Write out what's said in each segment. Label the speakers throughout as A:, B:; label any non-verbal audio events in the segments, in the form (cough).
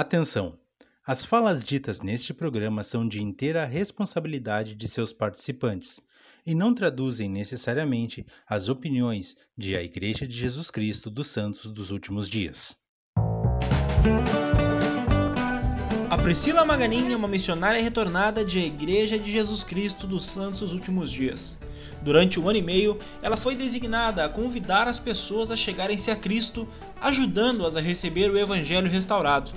A: Atenção! As falas ditas neste programa são de inteira responsabilidade de seus participantes e não traduzem necessariamente as opiniões de a Igreja de Jesus Cristo dos Santos dos Últimos Dias.
B: A Priscila Maganin é uma missionária retornada de a Igreja de Jesus Cristo dos Santos dos Últimos Dias. Durante um ano e meio, ela foi designada a convidar as pessoas a chegarem-se a Cristo, ajudando-as a receber o Evangelho restaurado.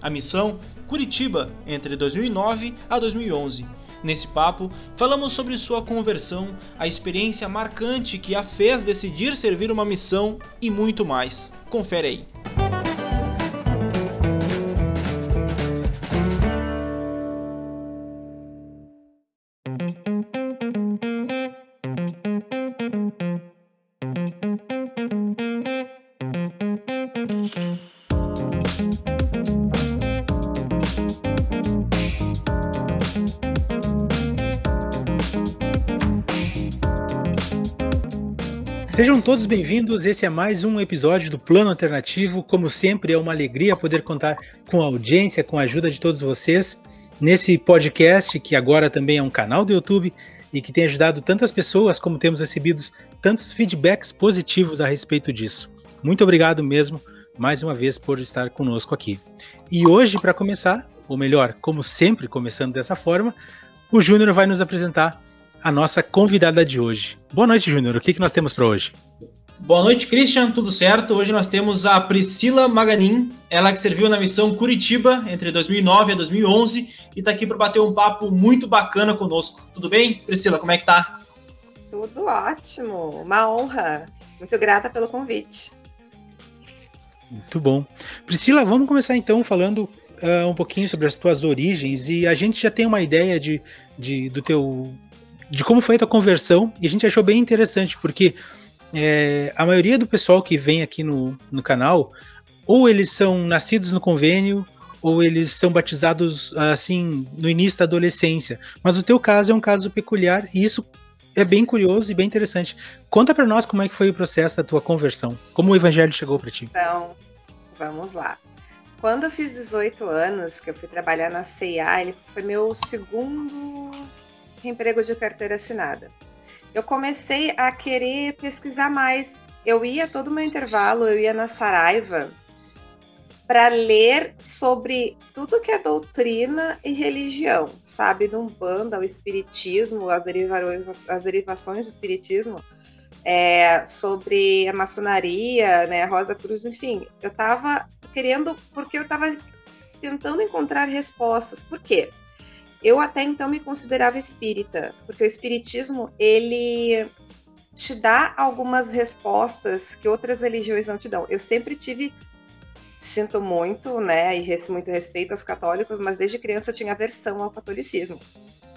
B: A missão Curitiba, entre 2009 a 2011. Nesse papo, falamos sobre sua conversão, a experiência marcante que a fez decidir servir uma missão e muito mais. Confere aí.
A: Todos bem-vindos. Esse é mais um episódio do Plano Alternativo. Como sempre, é uma alegria poder contar com a audiência, com a ajuda de todos vocês nesse podcast, que agora também é um canal do YouTube e que tem ajudado tantas pessoas, como temos recebido tantos feedbacks positivos a respeito disso. Muito obrigado mesmo, mais uma vez, por estar conosco aqui. E hoje, para começar, ou melhor, como sempre, começando dessa forma, o Júnior vai nos apresentar a nossa convidada de hoje. Boa noite, Júnior. O que, que nós temos para hoje?
B: Boa noite, Christian. Tudo certo? Hoje nós temos a Priscila Maganin, ela que serviu na missão Curitiba entre 2009 e 2011 e está aqui para bater um papo muito bacana conosco. Tudo bem, Priscila? Como é que tá?
C: Tudo ótimo. Uma honra. Muito grata pelo convite.
A: Muito bom. Priscila, vamos começar então falando uh, um pouquinho sobre as tuas origens e a gente já tem uma ideia de, de do teu de como foi a tua conversão e a gente achou bem interessante, porque é, a maioria do pessoal que vem aqui no, no canal, ou eles são nascidos no convênio, ou eles são batizados assim no início da adolescência. Mas o teu caso é um caso peculiar e isso é bem curioso e bem interessante. Conta para nós como é que foi o processo da tua conversão, como o evangelho chegou para ti.
C: Então, vamos lá. Quando eu fiz 18 anos, que eu fui trabalhar na CIA, ele foi meu segundo emprego de carteira assinada. Eu comecei a querer pesquisar mais. Eu ia todo meu intervalo, eu ia na Saraiva para ler sobre tudo que é doutrina e religião, sabe? Do Umbanda, o Espiritismo, as derivações, as derivações do Espiritismo, é, sobre a maçonaria, né, Rosa Cruz, enfim. Eu estava querendo, porque eu estava tentando encontrar respostas. Por quê? Eu até então me considerava espírita, porque o espiritismo ele te dá algumas respostas que outras religiões não te dão. Eu sempre tive sinto muito, né, e muito respeito aos católicos, mas desde criança eu tinha aversão ao catolicismo,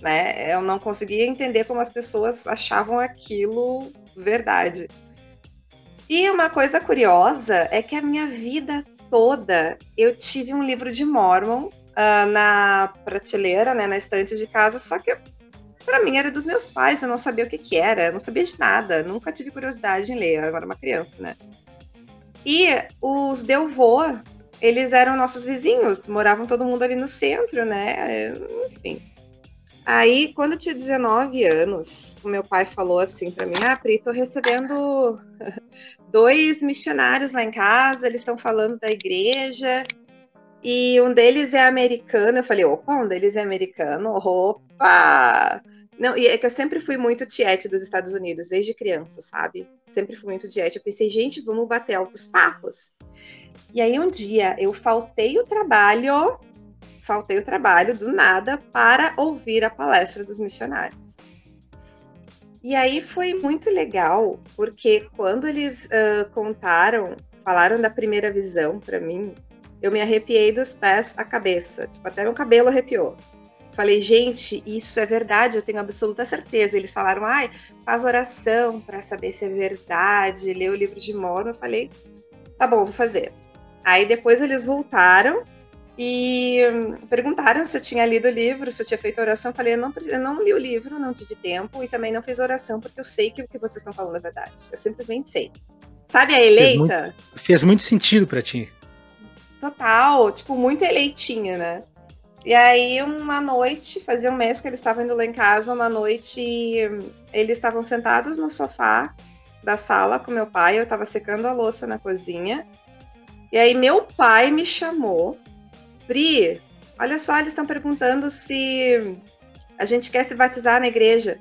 C: né? Eu não conseguia entender como as pessoas achavam aquilo verdade. E uma coisa curiosa é que a minha vida toda eu tive um livro de Mormon uh, na prateleira, né, na estante de casa, só que para mim era dos meus pais, eu não sabia o que que era, eu não sabia de nada, nunca tive curiosidade em ler, eu era uma criança, né. E os Delvô, eles eram nossos vizinhos, moravam todo mundo ali no centro, né, enfim. Aí, quando eu tinha 19 anos, o meu pai falou assim para mim: Ah, Pri, tô recebendo (laughs) dois missionários lá em casa, eles estão falando da igreja e um deles é americano. Eu falei, opa, um deles é americano. Opa! Não, e é que eu sempre fui muito tiete dos Estados Unidos, desde criança, sabe? Sempre fui muito tiete. Eu pensei, gente, vamos bater altos papos. E aí um dia eu faltei o trabalho, faltei o trabalho do nada para ouvir a palestra dos missionários. E aí foi muito legal, porque quando eles uh, contaram, falaram da primeira visão para mim, eu me arrepiei dos pés à cabeça. Tipo, até meu cabelo arrepiou. Falei, gente, isso é verdade, eu tenho absoluta certeza. Eles falaram, ai, faz oração para saber se é verdade, lê o livro de Mormon. Eu falei, tá bom, vou fazer. Aí depois eles voltaram e perguntaram se eu tinha lido o livro, se eu tinha feito oração. Eu falei, eu não, eu não li o livro, não tive tempo e também não fiz oração porque eu sei que o que vocês estão falando é verdade. Eu simplesmente sei. Sabe a eleita?
A: Fez muito, fez muito sentido para ti.
C: Total, tipo, muito eleitinha, né? E aí, uma noite, fazia um mês que eles estavam indo lá em casa, uma noite eles estavam sentados no sofá da sala com meu pai, eu estava secando a louça na cozinha. E aí, meu pai me chamou. Pri, olha só, eles estão perguntando se a gente quer se batizar na igreja.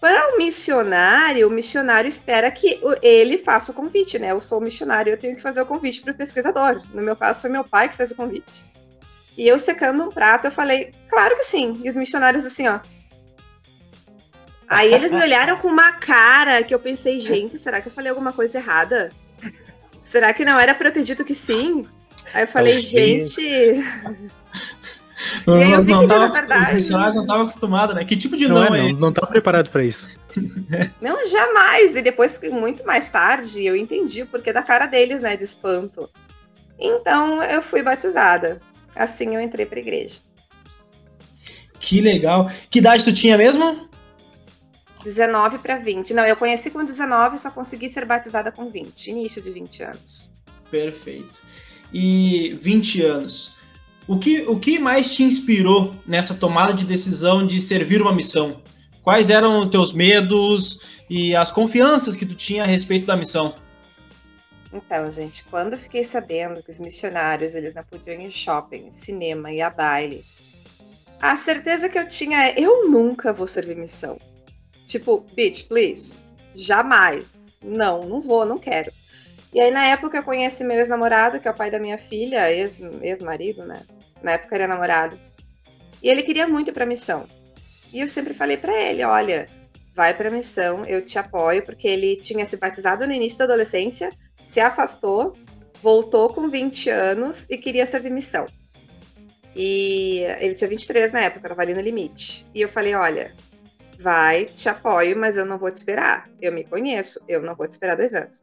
C: Para o missionário, o missionário espera que ele faça o convite, né? Eu sou missionário, eu tenho que fazer o convite para o pesquisador. No meu caso, foi meu pai que fez o convite. E eu secando um prato, eu falei, claro que sim. E os missionários assim, ó. Aí eles me (laughs) olharam com uma cara que eu pensei, gente, será que eu falei alguma coisa errada? Será que não era para eu ter dito que sim? Aí eu falei, gente.
B: Não, não, não tava, verdade, os missionários não estavam acostumados, né? Que tipo de não,
A: não
B: é,
A: é esse? Não estava preparado para isso. (laughs)
C: não, jamais. E depois, muito mais tarde, eu entendi o porquê da cara deles, né? De espanto. Então eu fui batizada. Assim eu entrei para a igreja.
B: Que legal. Que idade tu tinha mesmo?
C: 19 para 20. Não, eu conheci com 19 e só consegui ser batizada com 20, início de 20 anos.
B: Perfeito. E 20 anos. O que, o que mais te inspirou nessa tomada de decisão de servir uma missão? Quais eram os teus medos e as confianças que tu tinha a respeito da missão?
C: Então, gente, quando eu fiquei sabendo que os missionários eles não podiam ir shopping, cinema e a baile, a certeza que eu tinha é eu nunca vou servir missão. Tipo, bitch, please, jamais. Não, não vou, não quero. E aí, na época, eu conheci meu ex-namorado, que é o pai da minha filha, ex-marido, né? Na época era namorado. E ele queria muito ir pra missão. E eu sempre falei para ele: olha, vai pra missão, eu te apoio, porque ele tinha se batizado no início da adolescência, se afastou, voltou com 20 anos e queria servir missão. E ele tinha 23 na época, tava ali no limite. E eu falei: olha, vai, te apoio, mas eu não vou te esperar. Eu me conheço, eu não vou te esperar dois anos.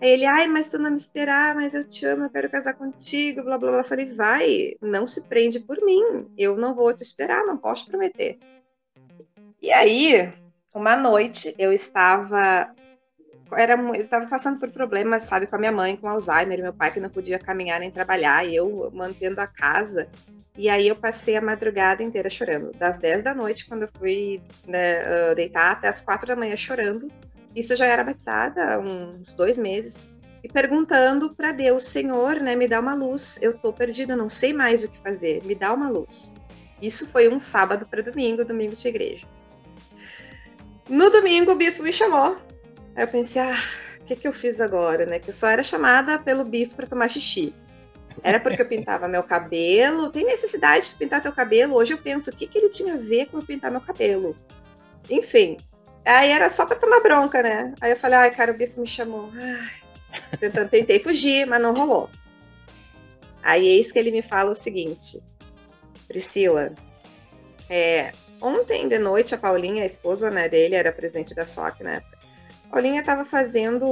C: Aí ele, ai, mas tu não me esperar, mas eu te amo, eu quero casar contigo, blá blá blá. Falei, vai, não se prende por mim, eu não vou te esperar, não posso prometer. E aí, uma noite, eu estava. Era, eu estava passando por problemas, sabe, com a minha mãe, com Alzheimer, meu pai que não podia caminhar nem trabalhar, e eu mantendo a casa. E aí eu passei a madrugada inteira chorando. Das 10 da noite, quando eu fui né, deitar, até as 4 da manhã chorando isso já era batizada há uns dois meses. E perguntando para Deus, Senhor, né, me dá uma luz. Eu tô perdida, não sei mais o que fazer. Me dá uma luz. Isso foi um sábado para domingo, domingo de igreja. No domingo o bispo me chamou. Aí eu pensei, ah, o que, que eu fiz agora, né? Que eu só era chamada pelo bispo para tomar xixi. Era porque eu pintava meu cabelo. Tem necessidade de pintar teu cabelo? Hoje eu penso, o que, que ele tinha a ver com eu pintar meu cabelo? Enfim, Aí era só pra tomar bronca, né? Aí eu falei, ai, cara, o bispo me chamou. Ai. Tentei fugir, mas não rolou. Aí eis que ele me fala o seguinte: Priscila, é, ontem de noite a Paulinha, a esposa né, dele, era presidente da SOC na época. Paulinha estava fazendo,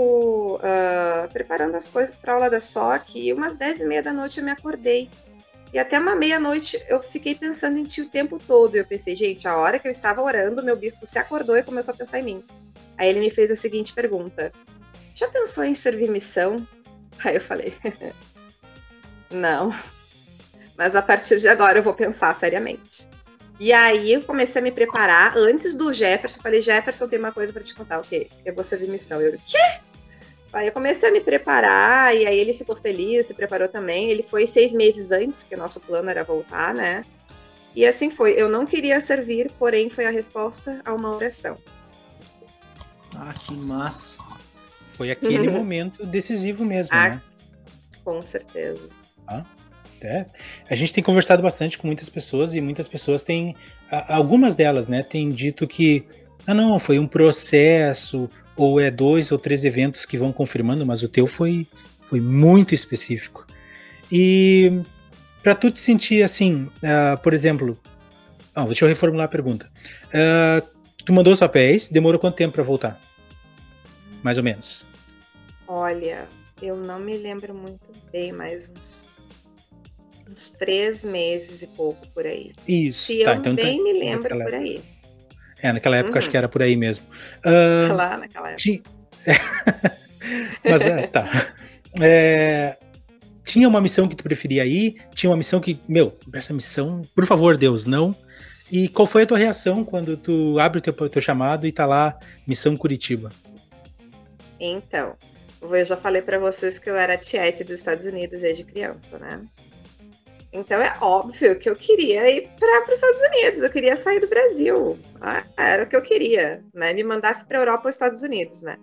C: uh, preparando as coisas para aula da SOC e umas dez e meia da noite eu me acordei. E até uma meia-noite eu fiquei pensando em ti o tempo todo. Eu pensei, gente, a hora que eu estava orando, meu bispo se acordou e começou a pensar em mim. Aí ele me fez a seguinte pergunta: Já pensou em servir missão? Aí eu falei: (laughs) Não. Mas a partir de agora eu vou pensar seriamente. E aí eu comecei a me preparar antes do Jefferson. Falei: Jefferson, tem uma coisa para te contar. O quê? Eu vou servir missão. Eu, quê? Aí eu comecei a me preparar, e aí ele ficou feliz, se preparou também. Ele foi seis meses antes, que o nosso plano era voltar, né? E assim foi. Eu não queria servir, porém foi a resposta a uma oração.
B: Ah, que massa.
A: Foi aquele (laughs) momento decisivo mesmo, ah, né?
C: Com certeza.
A: Ah, é. A gente tem conversado bastante com muitas pessoas e muitas pessoas têm, algumas delas, né, têm dito que, ah não, foi um processo, ou é dois ou três eventos que vão confirmando, mas o teu foi, foi muito específico. E para tu te sentir assim, uh, por exemplo, oh, deixa eu reformular a pergunta. Uh, tu mandou os papéis, demorou quanto tempo para voltar? Mais ou menos.
C: Olha, eu não me lembro muito bem, mas uns, uns três meses e pouco por aí.
A: Isso.
C: Se tá, eu então tá bem me lembro por aí.
A: É, naquela época uhum. acho que era por aí mesmo.
C: Uh, lá naquela época. (laughs)
A: Mas é, tá. É, tinha uma missão que tu preferia ir? Tinha uma missão que, meu, essa missão, por favor, Deus, não. E qual foi a tua reação quando tu abre o teu, teu chamado e tá lá, Missão Curitiba?
C: Então, eu já falei para vocês que eu era tiete dos Estados Unidos desde criança, né? Então é óbvio que eu queria ir para os Estados Unidos, eu queria sair do Brasil. Ah, era o que eu queria, né? Me mandasse para Europa ou Estados Unidos, né?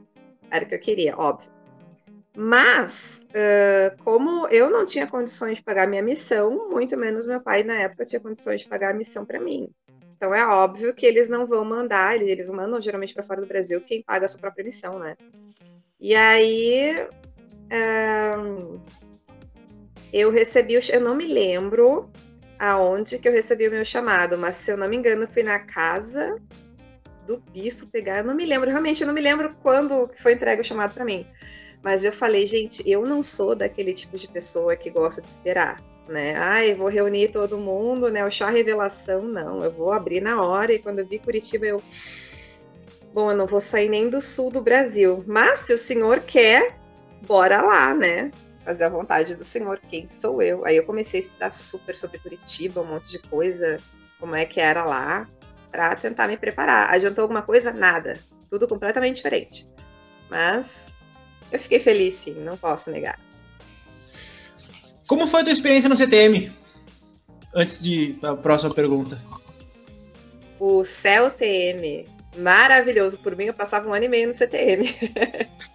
C: Era o que eu queria, óbvio. Mas, uh, como eu não tinha condições de pagar minha missão, muito menos meu pai na época tinha condições de pagar a missão para mim. Então é óbvio que eles não vão mandar, eles mandam geralmente para fora do Brasil quem paga a sua própria missão, né? E aí uh, eu recebi, o, eu não me lembro aonde que eu recebi o meu chamado, mas se eu não me engano fui na casa do bispo pegar, eu não me lembro, realmente eu não me lembro quando foi entregue o chamado para mim. Mas eu falei, gente, eu não sou daquele tipo de pessoa que gosta de esperar, né? Ai, vou reunir todo mundo, né? O chá revelação, não. Eu vou abrir na hora e quando eu vi Curitiba, eu. Bom, eu não vou sair nem do sul do Brasil. Mas se o senhor quer, bora lá, né? Fazer a vontade do senhor, quem sou eu? Aí eu comecei a estudar super sobre Curitiba, um monte de coisa, como é que era lá, para tentar me preparar. Adiantou alguma coisa? Nada. Tudo completamente diferente. Mas eu fiquei feliz, sim, não posso negar.
B: Como foi a tua experiência no CTM? Antes de a próxima pergunta.
C: O CELTM, maravilhoso. Por mim, eu passava um ano e meio no CTM. (laughs)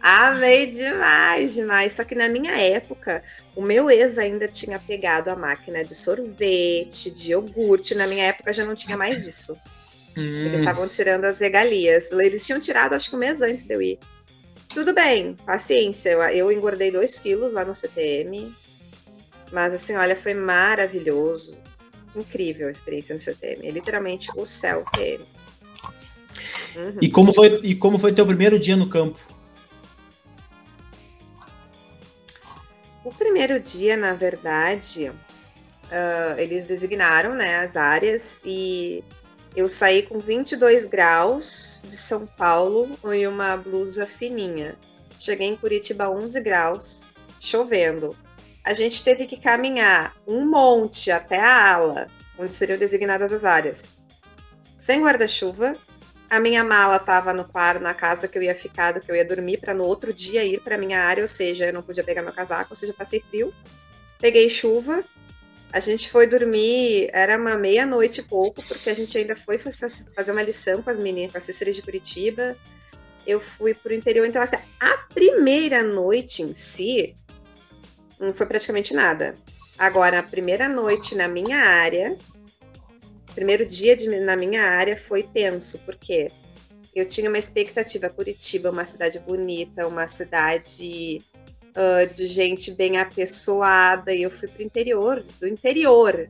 C: Amei demais, demais. Só que na minha época, o meu ex ainda tinha pegado a máquina de sorvete, de iogurte. Na minha época já não tinha mais isso. Hum. Eles estavam tirando as regalias. Eles tinham tirado, acho que um mês antes de eu ir. Tudo bem, paciência. Eu, eu engordei 2 quilos lá no CTM. Mas assim, olha, foi maravilhoso. Incrível a experiência no CTM. É literalmente o céu TM.
B: Uhum. E como foi e como foi teu primeiro dia no campo?
C: Primeiro dia, na verdade, uh, eles designaram né, as áreas e eu saí com 22 graus de São Paulo e uma blusa fininha. Cheguei em Curitiba 11 graus, chovendo. A gente teve que caminhar um monte até a ala, onde seriam designadas as áreas. Sem guarda-chuva, a minha mala estava no quarto, na casa que eu ia ficar, que eu ia dormir, para no outro dia ir para minha área, ou seja, eu não podia pegar meu casaco, ou seja, passei frio. Peguei chuva, a gente foi dormir, era uma meia-noite e pouco, porque a gente ainda foi fazer uma lição com as meninas, com as cíceras de Curitiba. Eu fui pro interior, então assim, a primeira noite em si não foi praticamente nada. Agora, a primeira noite na minha área, primeiro dia de, na minha área foi tenso, porque eu tinha uma expectativa. Curitiba, uma cidade bonita, uma cidade uh, de gente bem apessoada, e eu fui pro interior, do interior.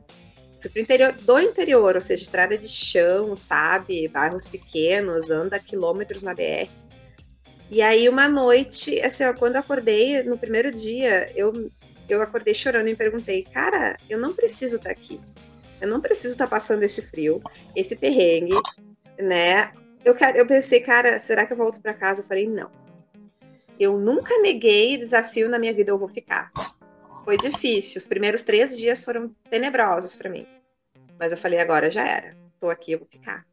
C: Fui pro interior do interior, ou seja, estrada de chão, sabe? Bairros pequenos, anda quilômetros na BR. E aí, uma noite, assim, ó, quando eu acordei, no primeiro dia, eu, eu acordei chorando e perguntei, cara, eu não preciso estar tá aqui. Eu não preciso estar tá passando esse frio, esse perrengue, né? Eu, eu pensei, cara, será que eu volto para casa? Eu falei, não eu nunca neguei desafio na minha vida, eu vou ficar. Foi difícil, os primeiros três dias foram tenebrosos para mim. Mas eu falei, agora já era, tô aqui, eu vou ficar.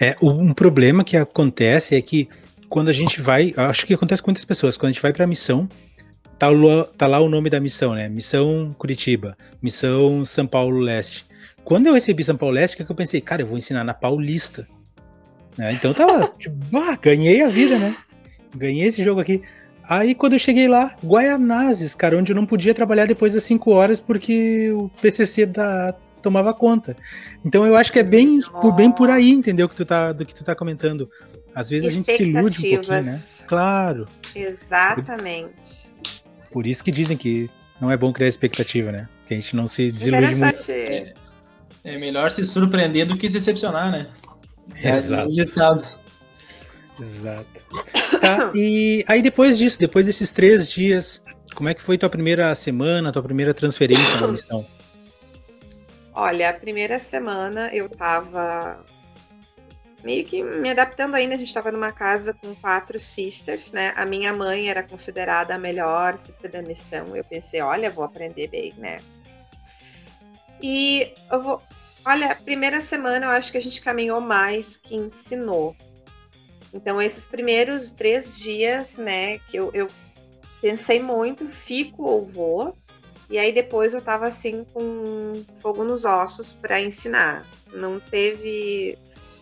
A: É, um problema que acontece é que quando a gente vai, acho que acontece com muitas pessoas, quando a gente vai para a missão, tá, tá, lá o nome da missão, né? Missão Curitiba, Missão São Paulo Leste. Quando eu recebi São Paulo Leste, que eu pensei, cara, eu vou ensinar na Paulista. Né? Então eu tava, (laughs) tipo, ah, ganhei a vida, né? ganhei esse jogo aqui. Aí quando eu cheguei lá, Guaianazes, cara, onde eu não podia trabalhar depois das 5 horas porque o PCC da, tomava conta. Então eu acho que é bem, por, bem por aí, entendeu? Que tu tá, do que tu tá comentando. Às vezes a gente se ilude um pouquinho, né? Claro.
C: Exatamente.
A: Por, isso que dizem que não é bom criar expectativa, né? Que a gente não se desilude muito.
B: É, é melhor se surpreender do que se decepcionar, né?
A: É, Exato. Exato. Tá, e aí depois disso, depois desses três dias, como é que foi tua primeira semana, tua primeira transferência na missão?
C: Olha, a primeira semana eu tava meio que me adaptando ainda. A gente estava numa casa com quatro sisters, né? A minha mãe era considerada a melhor sister da missão. Eu pensei, olha, vou aprender bem, né? E eu vou. Olha, primeira semana eu acho que a gente caminhou mais que ensinou. Então, esses primeiros três dias, né, que eu, eu pensei muito, fico ou vou. E aí depois eu tava assim com fogo nos ossos para ensinar. Não teve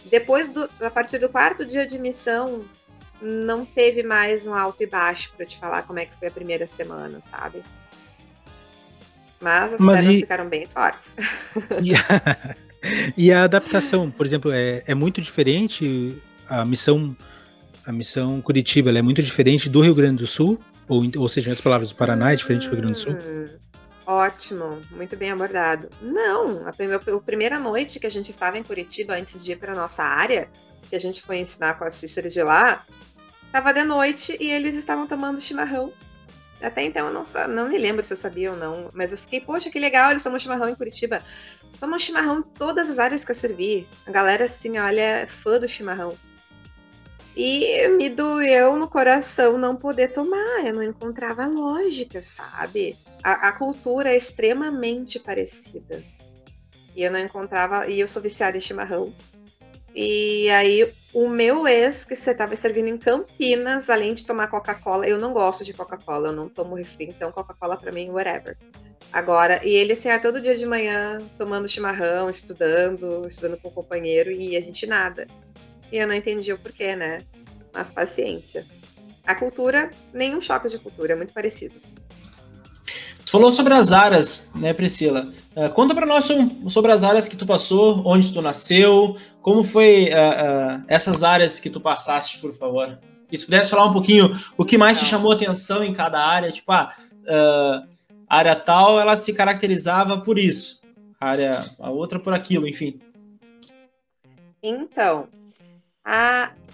C: depois do, a partir do quarto dia de missão, não teve mais um alto e baixo para te falar como é que foi a primeira semana, sabe? Mas as Mas pernas e... ficaram bem fortes.
A: E a... (laughs) e a, adaptação, por exemplo, é, é muito diferente a missão a missão Curitiba, é muito diferente do Rio Grande do Sul, ou, ou seja, as palavras do Paraná é diferente do Rio Grande do Sul?
C: Ótimo, muito bem abordado. Não, a, primeira, a primeira noite que a gente estava em Curitiba, antes de ir para nossa área, que a gente foi ensinar com a Cícera de lá, estava de noite e eles estavam tomando chimarrão. Até então eu não, não me lembro se eu sabia ou não, mas eu fiquei, poxa, que legal, eles tomam chimarrão em Curitiba. Tomam chimarrão em todas as áreas que eu servi. A galera, assim, olha, é fã do chimarrão. E me doeu no coração não poder tomar, eu não encontrava lógica, sabe? a, a cultura é extremamente parecida. E eu não encontrava. E eu sou viciada em chimarrão. E aí, o meu ex, que você estava servindo em Campinas, além de tomar Coca-Cola, eu não gosto de Coca-Cola, eu não tomo refri, então Coca-Cola para mim, whatever. Agora, e ele assim, é todo dia de manhã tomando chimarrão, estudando, estudando com o companheiro, e a gente nada. E eu não entendi o porquê, né? Mas paciência. A cultura, nenhum choque de cultura, é muito parecido.
B: Tu falou sobre as áreas, né, Priscila? Uh, conta para nós sobre as áreas que tu passou, onde tu nasceu, como foi uh, uh, essas áreas que tu passaste, por favor. E se pudesse falar um pouquinho o que mais te chamou atenção em cada área, tipo, ah, a área tal, ela se caracterizava por isso, a área, a outra por aquilo, enfim.
C: Então,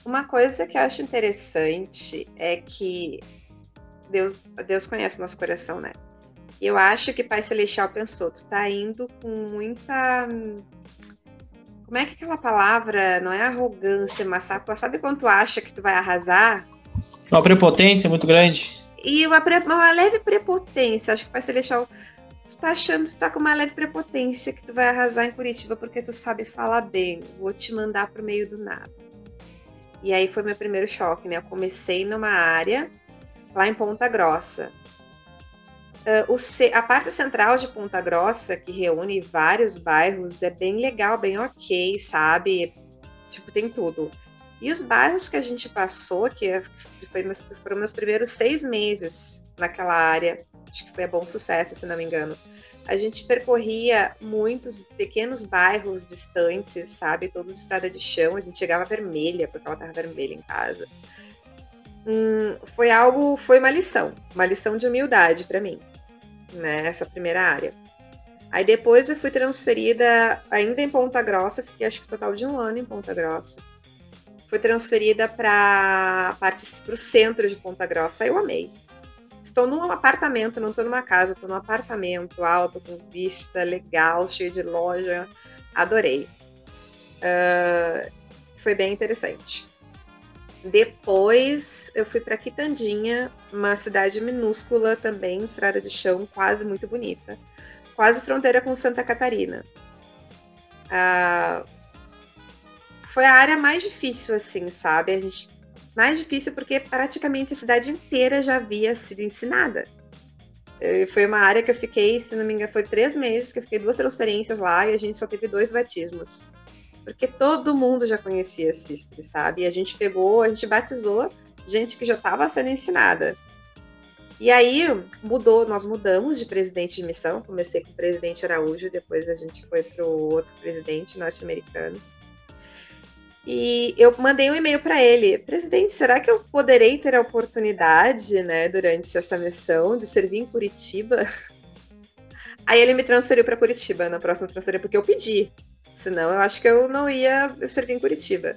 C: uma coisa que eu acho interessante é que Deus, Deus conhece o nosso coração, né? E eu acho que Pai Celestial pensou, tu tá indo com muita. Como é que aquela palavra não é arrogância, mas sabe, sabe quando tu acha que tu vai arrasar?
B: Uma prepotência muito grande.
C: E uma, uma leve prepotência. Acho que Pai Celestial tu tá achando que tu tá com uma leve prepotência que tu vai arrasar em Curitiba porque tu sabe falar bem. Vou te mandar pro meio do nada. E aí foi meu primeiro choque, né? Eu comecei numa área lá em Ponta Grossa. Uh, o, a parte central de Ponta Grossa, que reúne vários bairros, é bem legal, bem ok, sabe? Tipo, tem tudo. E os bairros que a gente passou, que é, foi meus, foram meus primeiros seis meses naquela área, acho que foi a bom sucesso, se não me engano. A gente percorria muitos pequenos bairros distantes, sabe? Todos estrada de chão, a gente chegava vermelha, porque ela estava vermelha em casa. Hum, foi algo, foi uma lição, uma lição de humildade para mim né, essa primeira área. Aí depois eu fui transferida, ainda em Ponta Grossa, fiquei acho que total de um ano em Ponta Grossa. Fui transferida para para o centro de Ponta Grossa. Eu amei. Estou num apartamento, não estou numa casa, estou num apartamento alto, com vista legal, cheio de loja. Adorei. Uh, foi bem interessante. Depois eu fui para Quitandinha, uma cidade minúscula também, estrada de chão, quase muito bonita. Quase fronteira com Santa Catarina. Ah, foi a área mais difícil, assim, sabe? A gente, mais difícil porque praticamente a cidade inteira já havia sido ensinada. Foi uma área que eu fiquei, se não me engano, foi três meses que eu fiquei duas transferências lá e a gente só teve dois batismos porque todo mundo já conhecia Sistre, sabe? E a gente pegou, a gente batizou gente que já estava sendo ensinada. E aí mudou, nós mudamos de presidente de missão. Comecei com o presidente Araújo, depois a gente foi para o outro presidente norte-americano. E eu mandei um e-mail para ele, presidente, será que eu poderei ter a oportunidade, né, durante essa missão de servir em Curitiba? (laughs) Aí ele me transferiu para Curitiba na próxima transferência porque eu pedi. Senão eu acho que eu não ia servir em Curitiba.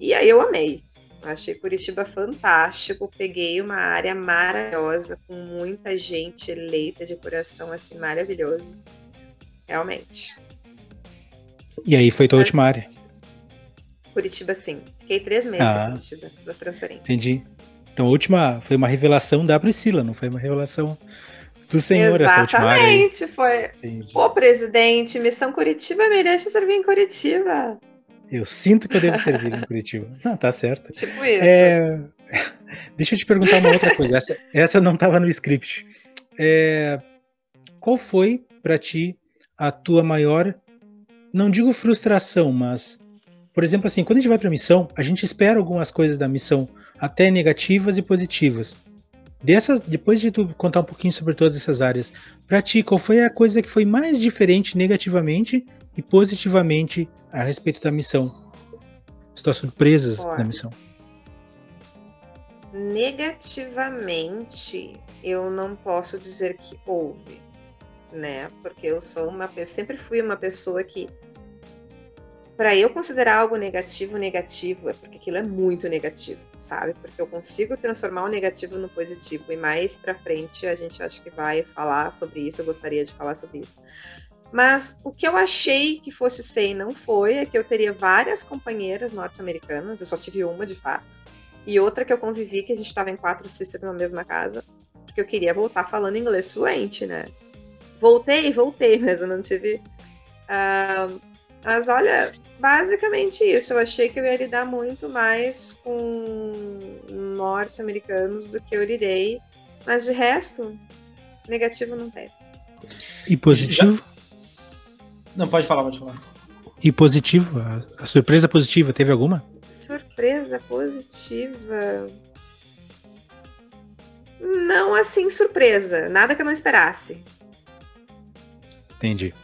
C: E aí eu amei. Achei Curitiba fantástico. Peguei uma área maravilhosa, com muita gente eleita de coração, assim, Curitiba, sim. Fiquei três meses ah, em Curitiba, das transferências.
A: Entendi. Então a última foi uma revelação da Priscila, não foi uma revelação do senhor
C: Exatamente, essa última área. Exatamente, foi. Entendi. Ô, presidente, missão Curitiba me deixa servir em Curitiba.
A: Eu sinto que eu devo servir em Curitiba. (laughs) Não, tá certo.
C: Tipo isso.
A: É... (laughs) Deixa eu te perguntar uma outra coisa. Essa, essa não estava no script. É... Qual foi para ti a tua maior, não digo frustração, mas por exemplo, assim, quando a gente vai para missão, a gente espera algumas coisas da missão, até negativas e positivas. Dessas, depois de tu contar um pouquinho sobre todas essas áreas, para ti, qual foi a coisa que foi mais diferente negativamente e positivamente a respeito da missão? As tuas surpresas Olha, da missão.
C: Negativamente, eu não posso dizer que houve, né? Porque eu sou uma sempre fui uma pessoa que para eu considerar algo negativo negativo é porque aquilo é muito negativo, sabe? Porque eu consigo transformar o negativo no positivo e mais para frente a gente acha que vai falar sobre isso, eu gostaria de falar sobre isso. Mas o que eu achei que fosse ser e não foi é que eu teria várias companheiras norte-americanas, eu só tive uma de fato, e outra que eu convivi que a gente estava em quatro sisters na mesma casa, porque eu queria voltar falando inglês fluente, né? Voltei, voltei, mas eu não tive. Uh, mas olha, basicamente isso. Eu achei que eu ia lidar muito mais com norte-americanos do que eu lidei. Mas de resto, negativo não teve.
A: E positivo?
B: Não, pode falar, pode falar.
A: E positivo? A, a surpresa positiva, teve alguma?
C: Surpresa positiva. Não assim, surpresa. Nada que eu não esperasse.
A: Entendi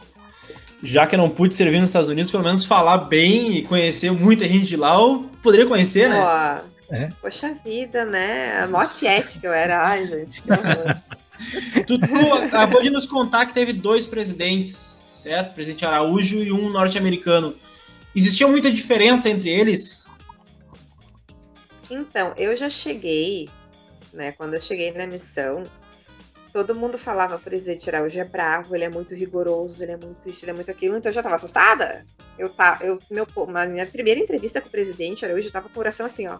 B: já que eu não pude servir nos Estados Unidos, pelo menos falar bem e conhecer muita gente de lá, eu poderia conhecer, né?
C: Ó, é. Poxa vida, né? A tiete que eu era. Ai, gente, que horror. (laughs)
B: tu, tu acabou de nos contar que teve dois presidentes, certo? Presidente Araújo e um norte-americano. Existia muita diferença entre eles?
C: Então, eu já cheguei, né? Quando eu cheguei na missão, todo mundo falava, por exemplo, Araújo é bravo, ele é muito rigoroso, ele é muito isso, ele é muito aquilo, então eu já tava assustada. Eu tá, eu meu, na minha primeira entrevista com o presidente Araújo, eu tava com o coração assim, ó.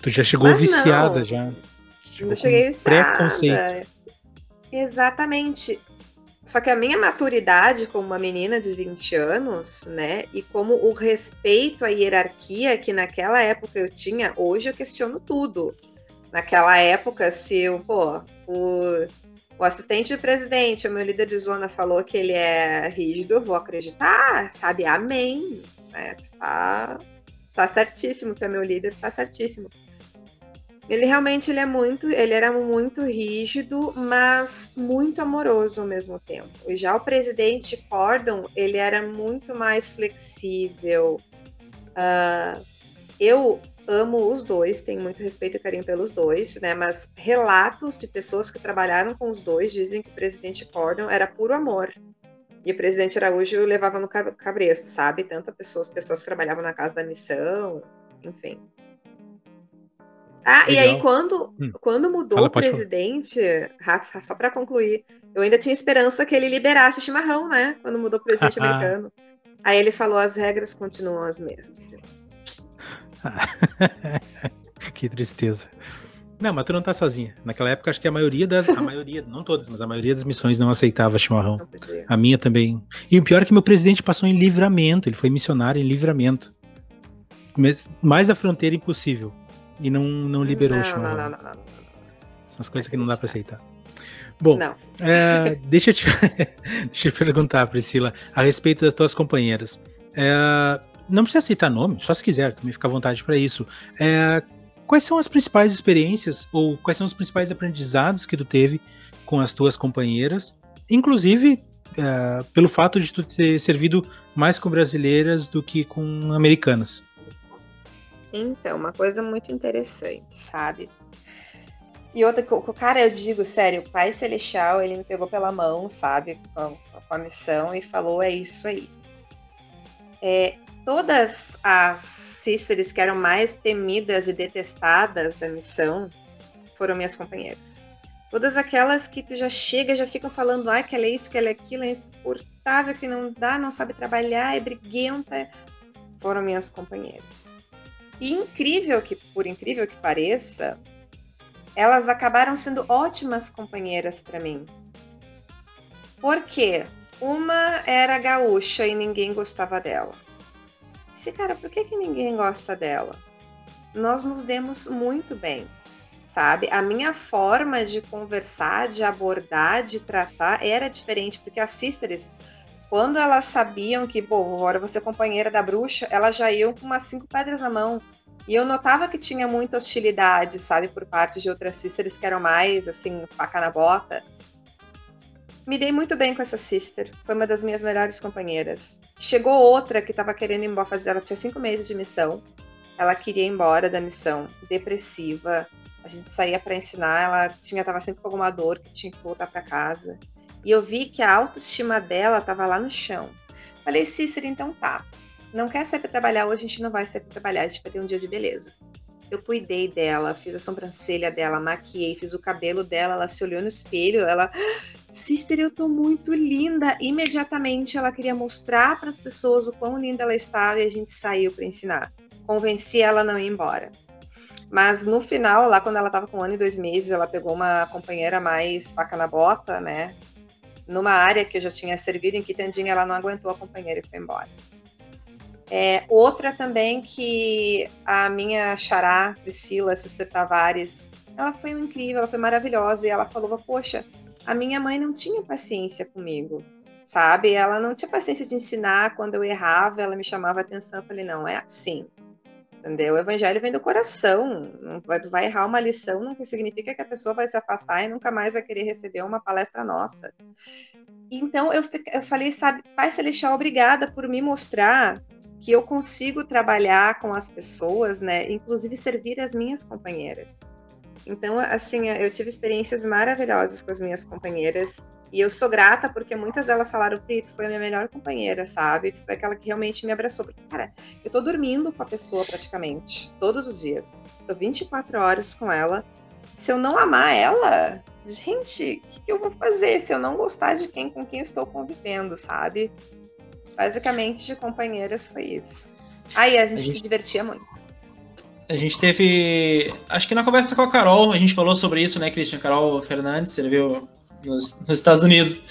A: Tu já chegou Mas viciada não. já.
C: Chegou eu cheguei viciada. Preconceito. Exatamente. Só que a minha maturidade como uma menina de 20 anos, né, e como o respeito à hierarquia que naquela época eu tinha, hoje eu questiono tudo naquela época, se o, pô, o, o assistente do presidente, o meu líder de zona, falou que ele é rígido, eu vou acreditar, sabe? Amém. É, tá, tá certíssimo, tu é meu líder, tá certíssimo. Ele realmente ele é muito, ele era muito rígido, mas muito amoroso ao mesmo tempo. Já o presidente Cordon, ele era muito mais flexível. Uh, eu amo os dois, tenho muito respeito e carinho pelos dois, né? Mas relatos de pessoas que trabalharam com os dois dizem que o presidente Cordon era puro amor. E o presidente Araújo levava no cabresto, sabe? Tanto pessoas, pessoas que trabalhavam na casa da missão, enfim. Ah, Legal. e aí quando, hum. quando mudou Fala, o presidente, Rafa, só para concluir, eu ainda tinha esperança que ele liberasse chimarrão, né? Quando mudou o presidente (laughs) americano. Aí ele falou: as regras continuam as mesmas. (laughs)
A: que tristeza. Não, mas tu não tá sozinha. Naquela época, acho que a maioria das. A maioria, não todas, mas a maioria das missões não aceitava chimarrão. A minha também. E o pior é que meu presidente passou em livramento. Ele foi missionário em livramento. Mais a fronteira impossível. E não, não liberou
C: não,
A: o chimarrão.
C: Não, não, não, não,
A: São as coisas que não dá pra aceitar. Bom, é, (laughs) deixa, eu te, (laughs) deixa eu perguntar, Priscila, a respeito das tuas companheiras. É, não precisa citar nome, só se quiser, também fica à vontade para isso. É, quais são as principais experiências ou quais são os principais aprendizados que tu teve com as tuas companheiras, inclusive é, pelo fato de tu ter servido mais com brasileiras do que com americanas?
C: Então, uma coisa muito interessante, sabe? E outra, cara, eu digo, sério, o Pai Celestial, ele me pegou pela mão, sabe, com, com a missão e falou: é isso aí. É, todas as sisters que eram mais temidas e detestadas da missão foram minhas companheiras. Todas aquelas que tu já chega, já ficam falando, ai, que ela é isso, que ela é aquilo, é insuportável, que não dá, não sabe trabalhar, é briguenta. foram minhas companheiras. E incrível que, por incrível que pareça, elas acabaram sendo ótimas companheiras para mim. Por quê? Uma era gaúcha e ninguém gostava dela. Esse cara, por que, que ninguém gosta dela? Nós nos demos muito bem, sabe? A minha forma de conversar, de abordar, de tratar era diferente, porque as sisters, quando elas sabiam que, pô, agora você é companheira da bruxa, elas já iam com umas cinco pedras na mão. E eu notava que tinha muita hostilidade, sabe, por parte de outras sisters que eram mais, assim, faca na bota. Me dei muito bem com essa sister. Foi uma das minhas melhores companheiras. Chegou outra que estava querendo ir embora fazer. Ela tinha cinco meses de missão. Ela queria ir embora da missão, depressiva. A gente saía para ensinar. Ela tinha tava sempre com alguma dor que tinha que voltar para casa. E eu vi que a autoestima dela estava lá no chão. Falei, Cícero, então tá não quer sair pra trabalhar hoje, a gente não vai sair pra trabalhar, a gente vai ter um dia de beleza. Eu cuidei dela, fiz a sobrancelha dela, maquiei, fiz o cabelo dela, ela se olhou no espelho, ela. Sister, eu tô muito linda. Imediatamente ela queria mostrar para as pessoas o quão linda ela estava e a gente saiu para ensinar. Convenci ela a não ir embora. Mas no final, lá quando ela tava com um ano e dois meses, ela pegou uma companheira mais faca na bota, né? Numa área que eu já tinha servido em Quitandinha, ela não aguentou a companheira e foi embora. É, outra também que a minha xará, Priscila Sister Tavares, ela foi incrível, ela foi maravilhosa e ela falou: Poxa, a minha mãe não tinha paciência comigo, sabe? Ela não tinha paciência de ensinar quando eu errava, ela me chamava atenção. Eu falei: Não, é assim. Entendeu? O evangelho vem do coração. Vai, vai errar uma lição, não significa que a pessoa vai se afastar e nunca mais vai querer receber uma palestra nossa. Então eu, eu falei, sabe, Pai Celestial, obrigada por me mostrar que eu consigo trabalhar com as pessoas, né? Inclusive servir as minhas companheiras. Então, assim, eu tive experiências maravilhosas com as minhas companheiras. E eu sou grata porque muitas delas falaram, Pri, tu foi a minha melhor companheira, sabe? Tu foi aquela que realmente me abraçou. Porque, cara, eu tô dormindo com a pessoa praticamente, todos os dias. Tô 24 horas com ela. Se eu não amar ela, gente, o que, que eu vou fazer se eu não gostar de quem com quem eu estou convivendo, sabe? Basicamente, de companheiras foi isso. Aí a gente, a gente se divertia muito.
B: A gente teve. Acho que na conversa com a Carol, a gente falou sobre isso, né, Christian? Carol Fernandes, você viu nos, nos Estados Unidos.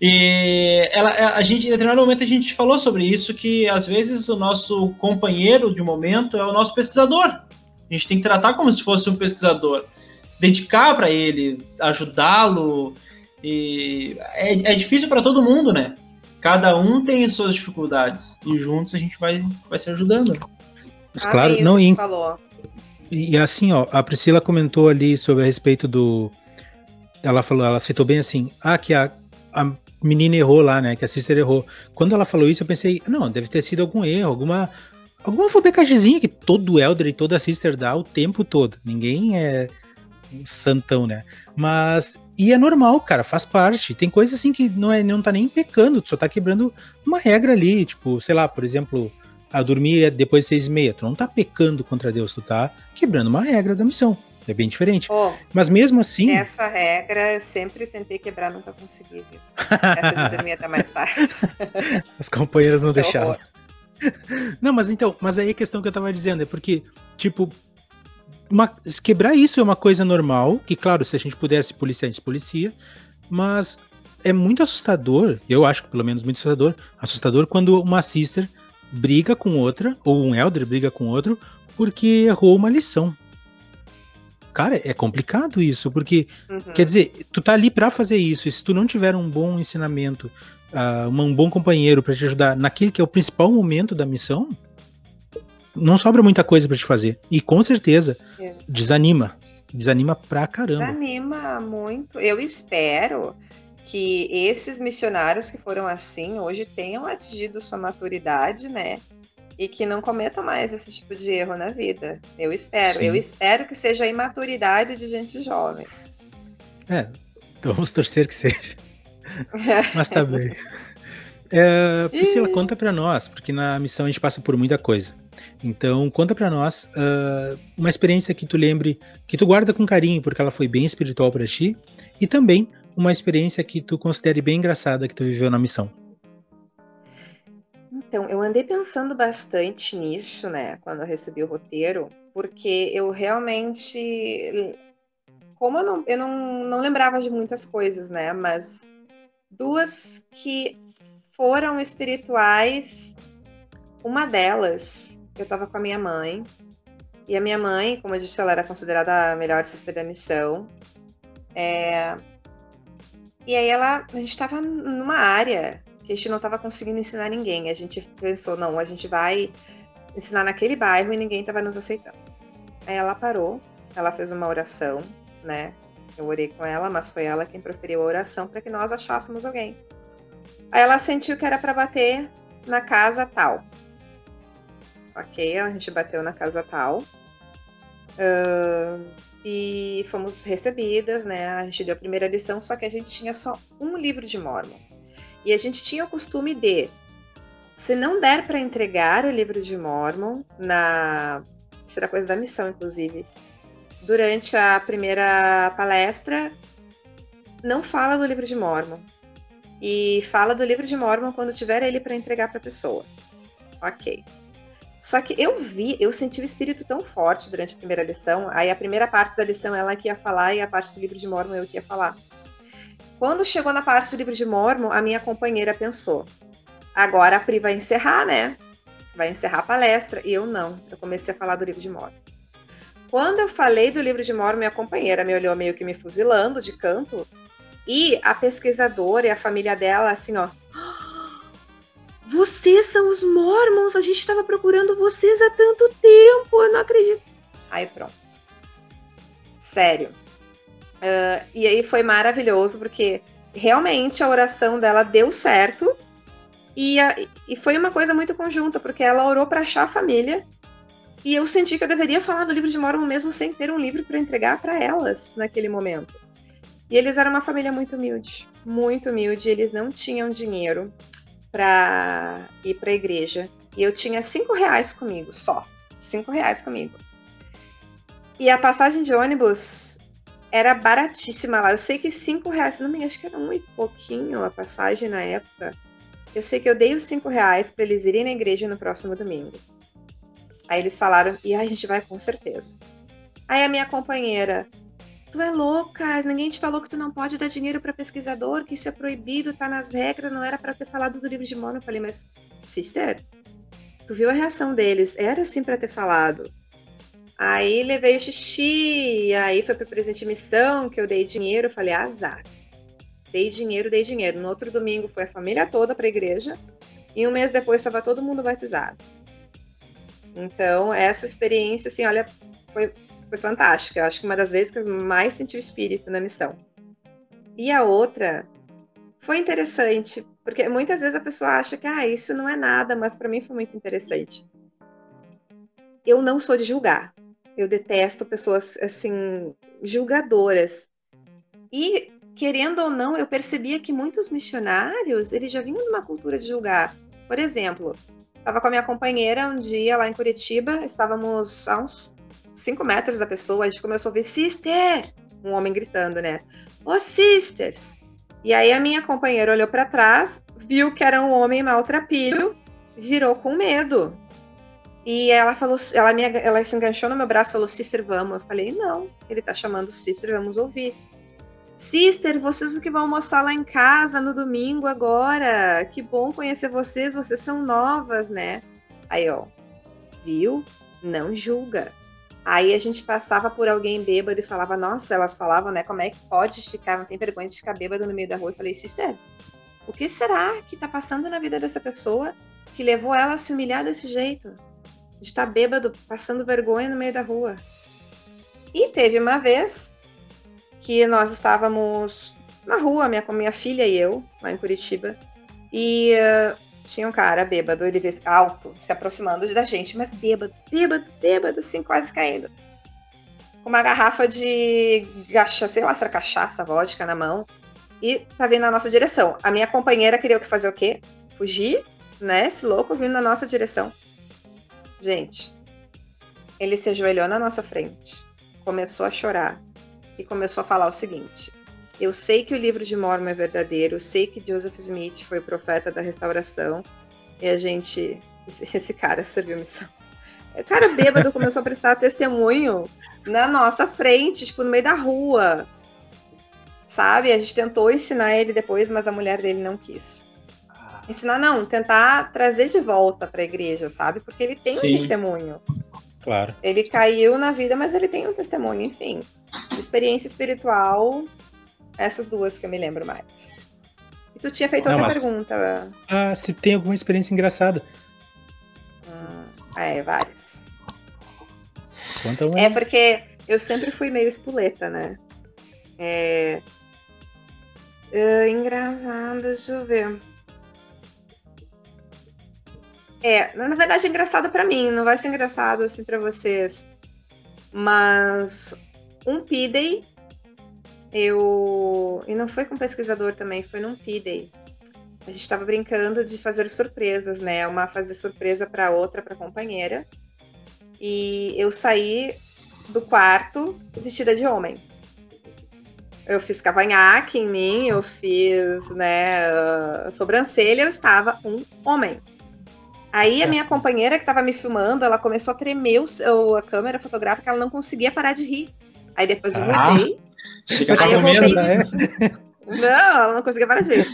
B: E ela, a gente, em determinado momento, a gente falou sobre isso, que às vezes o nosso companheiro de momento é o nosso pesquisador. A gente tem que tratar como se fosse um pesquisador. Se dedicar para ele, ajudá-lo. E é, é difícil para todo mundo, né? cada um tem suas dificuldades e juntos a gente vai, vai se ajudando.
A: Mas, claro, não e, falou. e assim, ó, a Priscila comentou ali sobre a respeito do ela falou, ela citou bem assim, ah, que a, a menina errou lá, né, que a Cícera errou. Quando ela falou isso, eu pensei, não, deve ter sido algum erro, alguma alguma fobecagezinha que todo Elder e toda Sister dá o tempo todo. Ninguém é um santão, né? Mas e é normal, cara, faz parte. Tem coisa assim que não, é, não tá nem pecando, tu só tá quebrando uma regra ali. Tipo, sei lá, por exemplo, a dormir depois de seis e meia. Tu não tá pecando contra Deus, tu tá quebrando uma regra da missão. É bem diferente. Oh, Mas mesmo assim.
C: Essa regra eu sempre tentei quebrar, nunca consegui, viu? Essa de dormir até mais tarde. (laughs)
A: As companheiras não deixaram. (laughs) Não, mas então, mas aí a questão que eu tava dizendo é porque, tipo, uma, quebrar isso é uma coisa normal, que claro, se a gente pudesse policiar, a gente policia, mas é muito assustador, eu acho que pelo menos muito assustador, assustador quando uma sister briga com outra, ou um elder briga com outro, porque errou uma lição. Cara, é complicado isso, porque, uhum. quer dizer, tu tá ali para fazer isso, e se tu não tiver um bom ensinamento, uh, um bom companheiro para te ajudar naquele que é o principal momento da missão, não sobra muita coisa para te fazer. E com certeza desanima. Desanima pra caramba.
C: Desanima muito. Eu espero que esses missionários que foram assim hoje tenham atingido sua maturidade, né? E que não cometam mais esse tipo de erro na vida. Eu espero. Sim. Eu espero que seja a imaturidade de gente jovem.
A: É, então vamos torcer que seja. (laughs) Mas tá bem. É, Priscila, conta pra nós, porque na missão a gente passa por muita coisa. Então, conta para nós uh, uma experiência que tu lembre, que tu guarda com carinho, porque ela foi bem espiritual para ti, e também uma experiência que tu considere bem engraçada que tu viveu na missão.
C: Então, eu andei pensando bastante nisso, né, quando eu recebi o roteiro, porque eu realmente. Como eu não, eu não, não lembrava de muitas coisas, né, mas duas que foram espirituais, uma delas, eu estava com a minha mãe, e a minha mãe, como eu disse, ela era considerada a melhor sister da missão. É... E aí ela, a gente estava numa área que a gente não estava conseguindo ensinar ninguém. A gente pensou, não, a gente vai ensinar naquele bairro e ninguém estava nos aceitando. Aí ela parou, ela fez uma oração, né? Eu orei com ela, mas foi ela quem proferiu a oração para que nós achássemos alguém. Aí ela sentiu que era para bater na casa tal. Ok, a gente bateu na casa tal. Uh, e fomos recebidas, né? A gente deu a primeira lição, só que a gente tinha só um livro de Mormon. E a gente tinha o costume de, se não der para entregar o livro de Mormon, na. Isso era coisa da missão, inclusive. Durante a primeira palestra, não fala do livro de Mormon. E fala do livro de Mormon quando tiver ele para entregar para a pessoa. Ok. Só que eu vi, eu senti o espírito tão forte durante a primeira lição. Aí a primeira parte da lição ela que ia falar e a parte do livro de Mormon eu que ia falar. Quando chegou na parte do livro de Mormon, a minha companheira pensou: agora a Pri vai encerrar, né? Vai encerrar a palestra. E eu não. Eu comecei a falar do livro de Mormon. Quando eu falei do livro de Mormon, minha companheira me olhou meio que me fuzilando de canto. E a pesquisadora e a família dela, assim, ó. Vocês são os Mormons, a gente estava procurando vocês há tanto tempo, eu não acredito. Aí pronto. Sério. Uh, e aí foi maravilhoso, porque realmente a oração dela deu certo. E, a, e foi uma coisa muito conjunta, porque ela orou para achar a família. E eu senti que eu deveria falar do livro de Mormon mesmo sem ter um livro para entregar para elas naquele momento. E eles eram uma família muito humilde, muito humilde. Eles não tinham dinheiro para ir para a igreja. E eu tinha cinco reais comigo só, cinco reais comigo. E a passagem de ônibus era baratíssima lá. Eu sei que cinco reais, não me acho que era um e pouquinho a passagem na época. Eu sei que eu dei os cinco reais para eles irem na igreja no próximo domingo. Aí eles falaram, e a gente vai com certeza. Aí a minha companheira, tu é louca, ninguém te falou que tu não pode dar dinheiro para pesquisador, que isso é proibido, tá nas regras, não era para ter falado do livro de Mono. Eu falei, mas, sister, tu viu a reação deles? Era assim para ter falado. Aí levei o xixi, aí foi pro presente missão, que eu dei dinheiro, falei, azar. Dei dinheiro, dei dinheiro. No outro domingo foi a família toda pra igreja, e um mês depois estava todo mundo batizado. Então, essa experiência, assim, olha, foi, foi fantástica. Acho que uma das vezes que eu mais senti o espírito na missão. E a outra foi interessante, porque muitas vezes a pessoa acha que, ah, isso não é nada, mas para mim foi muito interessante. Eu não sou de julgar. Eu detesto pessoas assim julgadoras. E querendo ou não, eu percebia que muitos missionários, eles já vinham de uma cultura de julgar. Por exemplo, estava com a minha companheira um dia lá em Curitiba, estávamos a uns 5 metros da pessoa, a gente começou a ouvir sister, um homem gritando, né? Ô oh, sisters! E aí a minha companheira olhou para trás, viu que era um homem maltrapilho, virou com medo. E ela falou, ela, me, ela se enganchou no meu braço e falou, Sister, vamos. Eu falei, não, ele tá chamando Sister, vamos ouvir. Sister, vocês o que vão almoçar lá em casa no domingo agora? Que bom conhecer vocês, vocês são novas, né? Aí, ó, viu? Não julga. Aí a gente passava por alguém bêbado e falava, nossa, elas falavam, né? Como é que pode ficar, não tem vergonha de ficar bêbado no meio da rua? Eu falei, Sister, o que será que tá passando na vida dessa pessoa que levou ela a se humilhar desse jeito? de estar bêbado, passando vergonha no meio da rua. E teve uma vez que nós estávamos na rua, minha, com minha filha e eu, lá em Curitiba, e uh, tinha um cara bêbado, ele veio alto, se aproximando da gente, mas bêbado, bêbado, bêbado, assim, quase caindo. Com uma garrafa de gacha, sei lá se era cachaça, vodka na mão, e tá vindo na nossa direção. A minha companheira queria o que fazer o quê? Fugir, né? Esse louco vindo na nossa direção. Gente, ele se ajoelhou na nossa frente, começou a chorar e começou a falar o seguinte: Eu sei que o livro de Mormon é verdadeiro, eu sei que Joseph Smith foi o profeta da restauração, E a gente. Esse, (laughs) esse cara serviu missão. O cara bêbado começou a prestar testemunho na nossa frente, tipo, no meio da rua. Sabe? A gente tentou ensinar ele depois, mas a mulher dele não quis. Ensinar não, tentar trazer de volta para a igreja, sabe? Porque ele tem Sim. um testemunho.
A: Claro.
C: Ele caiu na vida, mas ele tem um testemunho, enfim. Experiência espiritual, essas duas que eu me lembro mais. E tu tinha feito outra mas... pergunta.
A: Ah, se tem alguma experiência engraçada.
C: Ah, é, várias. Conta uma. É porque eu sempre fui meio espuleta, né? É... é engraçado, deixa eu ver. É, na verdade é engraçado para mim, não vai ser engraçado assim para vocês. Mas um P-Day, eu. E não foi com pesquisador também, foi num P-Day. A gente estava brincando de fazer surpresas, né? Uma fazer surpresa para outra, para companheira. E eu saí do quarto vestida de homem. Eu fiz cavanhaque em mim, eu fiz, né, sobrancelha, eu estava um homem. Aí a minha companheira que estava me filmando, ela começou a tremer o, a câmera fotográfica, ela não conseguia parar de rir. Aí depois eu ah.
B: Chega aí eu voltei. Né?
C: Não, ela não conseguia rir.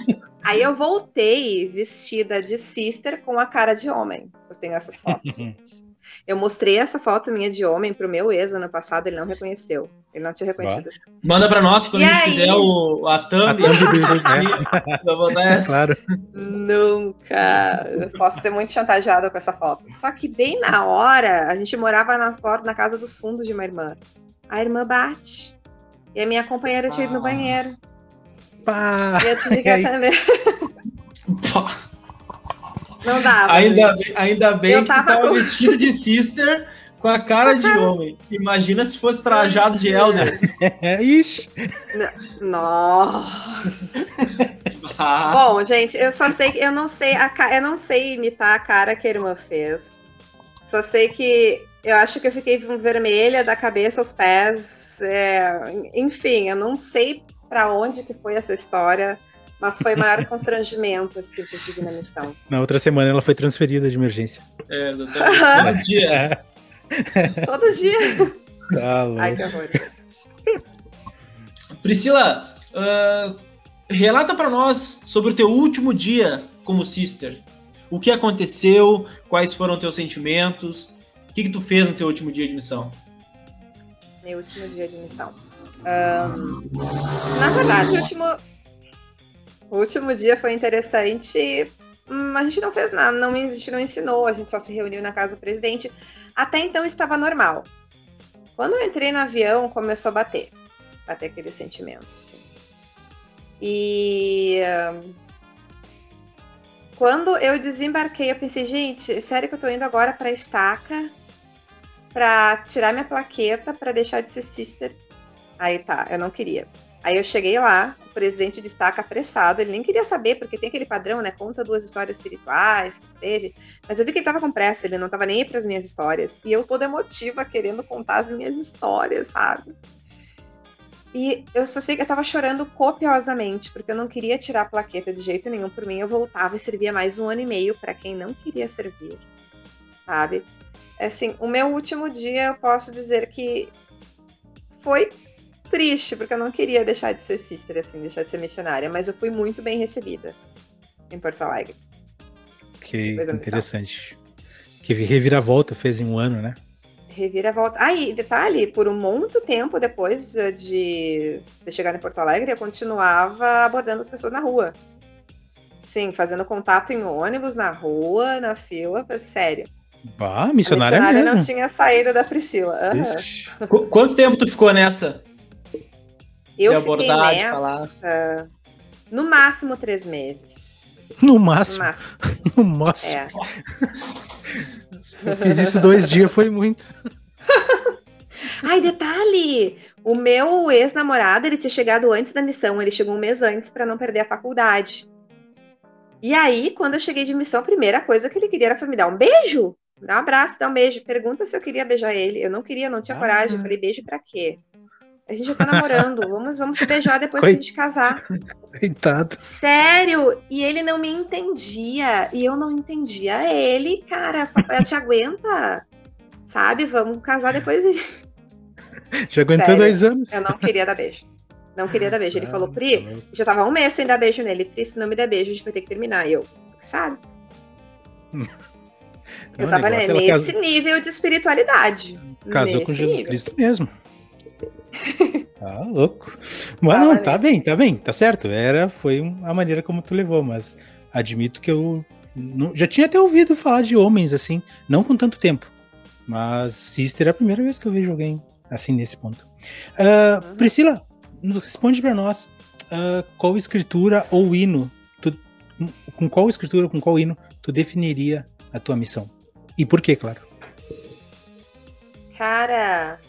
C: Aí eu voltei vestida de sister com a cara de homem. Eu tenho essas fotos, gente. Eu mostrei essa foto minha de homem pro meu ex ano passado, ele não reconheceu. Ele não tinha reconhecido.
B: Manda pra nós quando e a gente aí... fizer o, a thumb. A thumb (laughs)
A: do vou dar essa. Claro.
C: Nunca. Eu posso ser muito chantageada com essa foto. Só que bem na hora, a gente morava na, na casa dos fundos de uma irmã. A irmã bate. E a minha companheira tinha ido no banheiro.
A: Pá.
C: E eu tive (laughs) que atender. Não dava.
B: Ainda bem, ainda bem eu que tava, tava com... vestido de sister com a cara de homem. Imagina se fosse trajado de Elder. (laughs)
A: Ixi.
C: Nossa. Ah. Bom, gente, eu só sei que eu não sei a eu não sei imitar a cara que a irmã fez. Só sei que eu acho que eu fiquei vermelha da cabeça aos pés. É, enfim, eu não sei para onde que foi essa história. Mas foi maior (laughs) constrangimento, assim, que eu tive na missão.
A: Na outra semana ela foi transferida de emergência.
B: É, exatamente. Todo dia. (laughs)
C: É. Todo dia.
A: Tá
C: Ai, que horror.
B: Priscila, uh, relata para nós sobre o teu último dia como sister. O que aconteceu? Quais foram teus sentimentos? O que, que tu fez no teu último dia de missão?
C: Meu último dia de missão. Um, na verdade, o último, o último dia foi interessante. Hum, a gente não fez nada, não, a gente não ensinou, a gente só se reuniu na casa do presidente. Até então estava normal. Quando eu entrei no avião, começou a bater. Bater aquele sentimento, assim. E. Quando eu desembarquei, eu pensei, gente, sério que eu tô indo agora pra estaca pra tirar minha plaqueta pra deixar de ser sister. Aí tá, eu não queria. Aí eu cheguei lá, o presidente destaca apressado, ele nem queria saber, porque tem aquele padrão, né? Conta duas histórias espirituais que teve. Mas eu vi que ele tava com pressa, ele não tava nem aí pras minhas histórias. E eu toda emotiva, querendo contar as minhas histórias, sabe? E eu só sei que eu tava chorando copiosamente, porque eu não queria tirar a plaqueta de jeito nenhum por mim. Eu voltava e servia mais um ano e meio para quem não queria servir, sabe? Assim, o meu último dia eu posso dizer que foi triste, porque eu não queria deixar de ser sister, assim, deixar de ser missionária, mas eu fui muito bem recebida em Porto Alegre.
A: Que interessante. Que reviravolta fez em um ano, né?
C: Reviravolta. Ah, e detalhe, por um muito tempo depois de ter chegado em Porto Alegre, eu continuava abordando as pessoas na rua. Sim, fazendo contato em ônibus, na rua, na fila, sério.
A: Ah, missionária, a missionária
C: mesmo. não tinha saído da Priscila.
B: Uhum. Quanto tempo tu ficou nessa?
C: Eu fiquei nessa falar. no máximo três meses.
A: No máximo? No máximo. (laughs) no máximo. É. eu fiz isso dois dias, foi muito. (laughs)
C: Ai, detalhe! O meu ex-namorado, ele tinha chegado antes da missão, ele chegou um mês antes para não perder a faculdade. E aí, quando eu cheguei de missão, a primeira coisa que ele queria era me dar um beijo. Dá um abraço, dá um beijo. Pergunta se eu queria beijar ele. Eu não queria, não tinha ah. coragem. Eu falei, beijo pra quê? A gente já tá namorando. Vamos, vamos se beijar depois Coit... que a gente casar. (laughs)
A: Coitado.
C: Sério? E ele não me entendia. E eu não entendia ele, cara. Papai, te aguenta? Sabe? Vamos casar depois. (laughs)
A: Já aguentou Sério, dois anos.
C: Eu não queria dar beijo. Não queria dar beijo. Ele ah, falou, Pri, tá já tava um mês sem dar beijo nele. Pri, se não me der beijo, a gente vai ter que terminar. E eu, sabe? (laughs) eu tava né, nesse nível de espiritualidade.
A: Casou com Jesus nível. Cristo mesmo. (laughs) Tá louco. Mas não, tá bem, tá bem, tá certo. Era, foi a maneira como tu levou, mas admito que eu não, já tinha até ouvido falar de homens assim, não com tanto tempo. Mas Sister é a primeira vez que eu vejo alguém assim nesse ponto. Uh, Priscila, responde para nós uh, qual escritura ou hino, tu, com qual escritura, com qual hino tu definiria a tua missão? E por quê, claro?
C: Cara,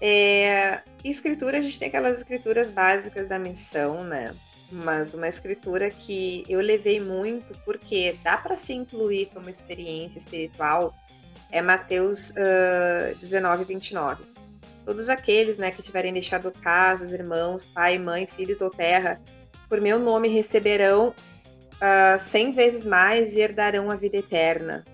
C: é, escritura, a gente tem aquelas escrituras básicas da missão, né? Mas uma escritura que eu levei muito, porque dá para se incluir como experiência espiritual, é Mateus uh, 19, 29. Todos aqueles né, que tiverem deixado casas, irmãos, pai, mãe, filhos ou terra, por meu nome receberão uh, cem vezes mais e herdarão a vida eterna.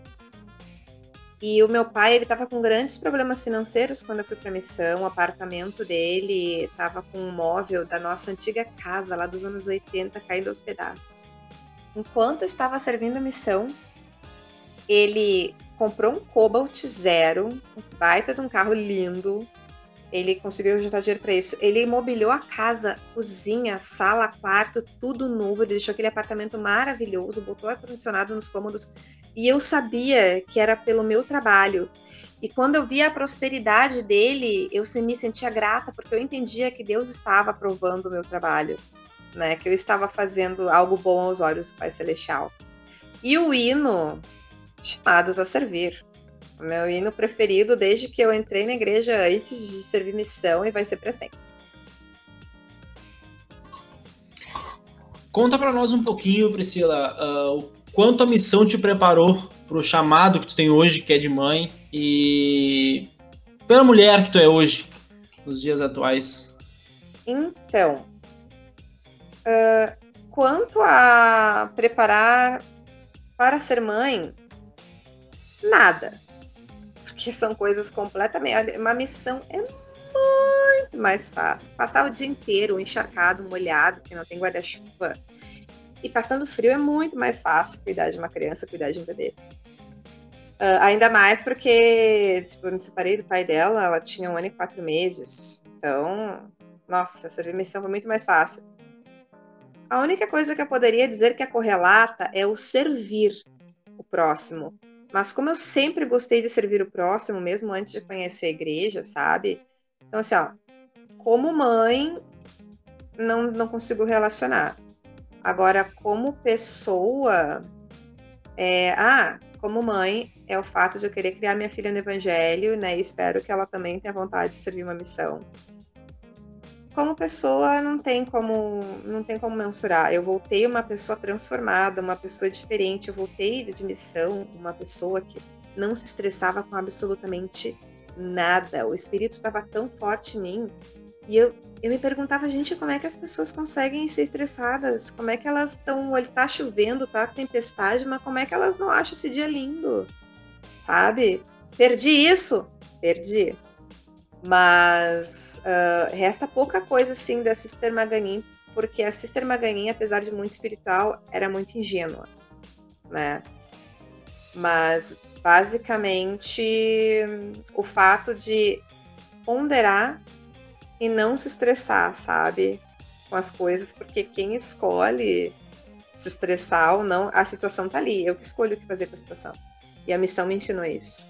C: E o meu pai, ele estava com grandes problemas financeiros quando eu fui para a missão. O apartamento dele estava com um móvel da nossa antiga casa, lá dos anos 80, caindo aos pedaços. Enquanto eu estava servindo a missão, ele comprou um Cobalt Zero, um baita de um carro lindo. Ele conseguiu juntar dinheiro para isso. Ele imobiliou a casa, cozinha, sala, quarto, tudo novo. Ele deixou aquele apartamento maravilhoso, botou ar-condicionado nos cômodos e eu sabia que era pelo meu trabalho. E quando eu via a prosperidade dele, eu me sentia grata, porque eu entendia que Deus estava aprovando o meu trabalho, né? Que eu estava fazendo algo bom aos olhos do Pai Celestial. E o hino, chamados a servir. O meu hino preferido desde que eu entrei na igreja antes de servir missão e vai ser para sempre.
B: Conta para nós um pouquinho, Priscila, uh, quanto a missão te preparou para o chamado que tu tem hoje, que é de mãe, e pela mulher que tu é hoje, nos dias atuais?
C: Então, uh, quanto a preparar para ser mãe, nada. Porque são coisas completamente. Uma missão é muito mais fácil. Passar o dia inteiro encharcado, molhado, que não tem guarda-chuva e passando frio é muito mais fácil cuidar de uma criança, cuidar de um bebê. Uh, ainda mais porque, tipo, eu me separei do pai dela, ela tinha um ano e quatro meses. Então, nossa, essa missão foi muito mais fácil. A única coisa que eu poderia dizer que é correlata é o servir o próximo. Mas como eu sempre gostei de servir o próximo, mesmo antes de conhecer a igreja, sabe? Então, assim, ó, como mãe, não, não consigo relacionar. Agora, como pessoa, é, ah, como mãe, é o fato de eu querer criar minha filha no evangelho, né? E espero que ela também tenha vontade de servir uma missão. Como pessoa, não tem como, não tem como mensurar. Eu voltei uma pessoa transformada, uma pessoa diferente. Eu voltei de missão, uma pessoa que não se estressava com absolutamente nada. O espírito estava tão forte em mim e eu, eu me perguntava, gente, como é que as pessoas conseguem ser estressadas? Como é que elas estão. Tá chovendo, tá tempestade, mas como é que elas não acham esse dia lindo? Sabe? Perdi isso? Perdi. Mas uh, resta pouca coisa assim da Sister Maganin, porque a Sister Maganin, apesar de muito espiritual, era muito ingênua, né? Mas basicamente o fato de ponderar e não se estressar, sabe? Com as coisas, porque quem escolhe se estressar ou não, a situação tá ali. Eu que escolho o que fazer com a situação. E a missão me ensinou isso.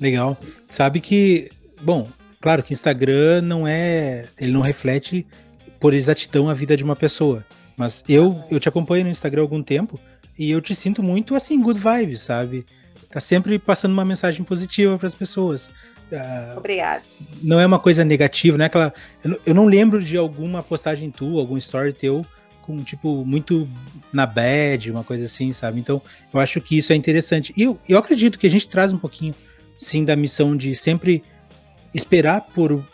A: Legal. Sabe que, bom, claro que Instagram não é, ele não reflete por exatidão a vida de uma pessoa. Mas eu, eu te acompanho no Instagram há algum tempo e eu te sinto muito assim, good vibes, sabe? Tá sempre passando uma mensagem positiva para as pessoas.
C: Uh, Obrigada.
A: Não é uma coisa negativa, né? Aquela, eu, eu não lembro de alguma postagem tua, algum story teu com, tipo, muito na bad, uma coisa assim, sabe? Então, eu acho que isso é interessante. E eu, eu acredito que a gente traz um pouquinho, sim, da missão de sempre esperar por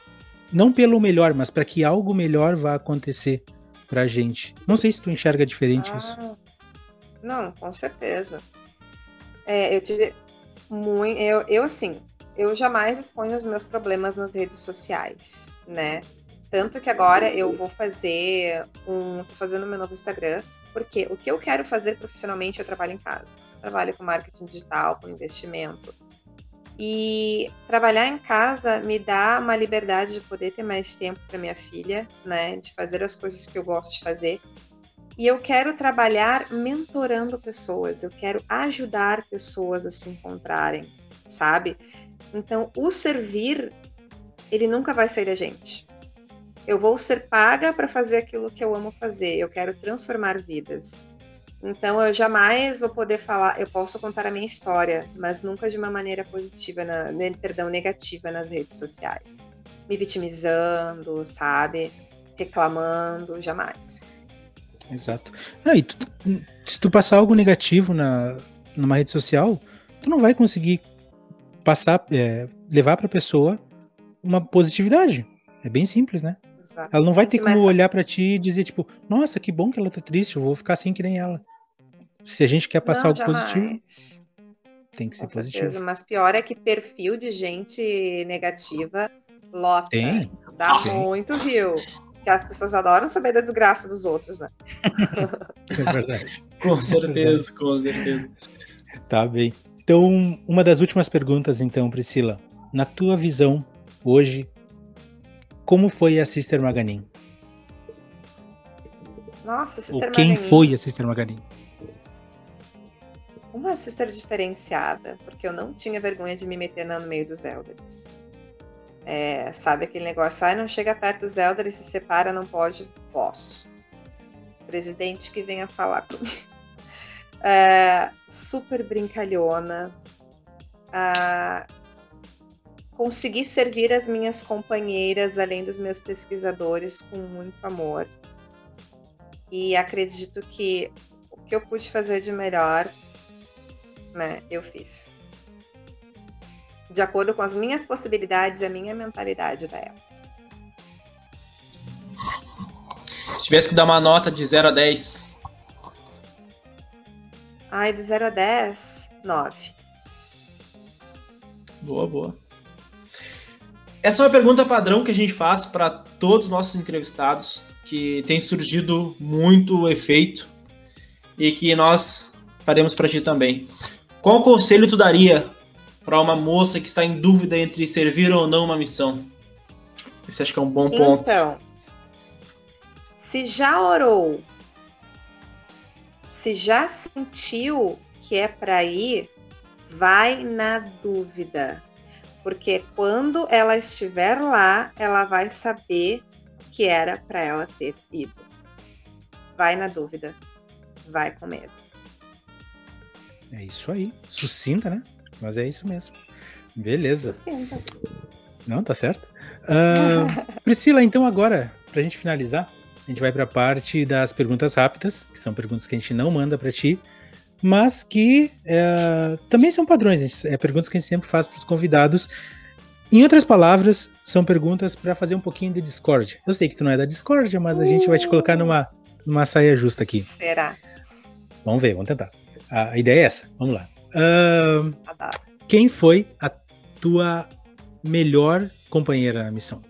A: não pelo melhor, mas para que algo melhor vá acontecer pra gente. Não sei se tu enxerga diferente ah, isso.
C: Não, com certeza. É, eu tive muito. Eu, eu, assim, eu jamais exponho os meus problemas nas redes sociais, né? Tanto que agora eu vou fazer um. tô fazendo meu novo Instagram, porque o que eu quero fazer profissionalmente eu trabalho em casa. Trabalho com marketing digital, com investimento. E trabalhar em casa me dá uma liberdade de poder ter mais tempo para minha filha, né? De fazer as coisas que eu gosto de fazer. E eu quero trabalhar mentorando pessoas, eu quero ajudar pessoas a se encontrarem, sabe? Então, o servir, ele nunca vai sair da gente. Eu vou ser paga para fazer aquilo que eu amo fazer, eu quero transformar vidas. Então eu jamais vou poder falar, eu posso contar a minha história, mas nunca de uma maneira positiva, na, perdão, negativa nas redes sociais. Me vitimizando, sabe? Reclamando, jamais.
A: Exato. Não, e tu, se tu passar algo negativo na, numa rede social, tu não vai conseguir passar, é, levar para a pessoa uma positividade. É bem simples, né? Exato. Ela não vai ter como olhar para ti e dizer tipo, nossa, que bom que ela tá triste, eu vou ficar assim que nem ela. Se a gente quer passar não, algo jamais. positivo, tem que ser Com positivo. Certeza,
C: mas pior é que perfil de gente negativa lota. Tem. Dá tem. muito rio. Que as pessoas adoram saber da desgraça dos outros, né? (laughs)
A: é verdade.
B: com certeza, com certeza.
A: Tá bem. Então, uma das últimas perguntas, então, Priscila. Na tua visão, hoje, como foi a Sister Maganin?
C: Nossa, Sister
A: Ou quem
C: Maganin.
A: foi a Sister Maganin?
C: Uma sister diferenciada, porque eu não tinha vergonha de me meter no meio dos elders. É, sabe aquele negócio, ai, não chega perto dos elders, se separa, não pode, posso. Presidente que venha falar comigo. (laughs) É, super brincalhona. Ah, consegui servir as minhas companheiras, além dos meus pesquisadores, com muito amor. E acredito que o que eu pude fazer de melhor né, eu fiz. De acordo com as minhas possibilidades e a minha mentalidade da época.
B: Se tivesse que dar uma nota de 0 a 10.
C: Ai, de 0 a 10, 9.
B: Boa, boa. Essa é uma pergunta padrão que a gente faz para todos os nossos entrevistados, que tem surgido muito efeito e que nós faremos para ti também. Qual conselho tu daria para uma moça que está em dúvida entre servir ou não uma missão? Esse acho que é um bom ponto.
C: Então, se já orou, se já sentiu que é para ir, vai na dúvida. Porque quando ela estiver lá, ela vai saber que era para ela ter ido. Vai na dúvida. Vai com medo.
A: É isso aí. Sucinta, né? Mas é isso mesmo. Beleza. Sucinta. Não, tá certo. Uh, (laughs) Priscila, então agora, pra gente finalizar, a gente vai pra parte das perguntas rápidas, que são perguntas que a gente não manda para ti, mas que é, também são padrões. Gente, é perguntas que a gente sempre faz pros convidados. Em outras palavras, são perguntas para fazer um pouquinho de Discord. Eu sei que tu não é da Discord, mas a gente vai te colocar numa, numa saia justa aqui.
C: Será?
A: Vamos ver, vamos tentar. A ideia é essa. Vamos lá. Uh, quem foi a tua melhor companheira na missão?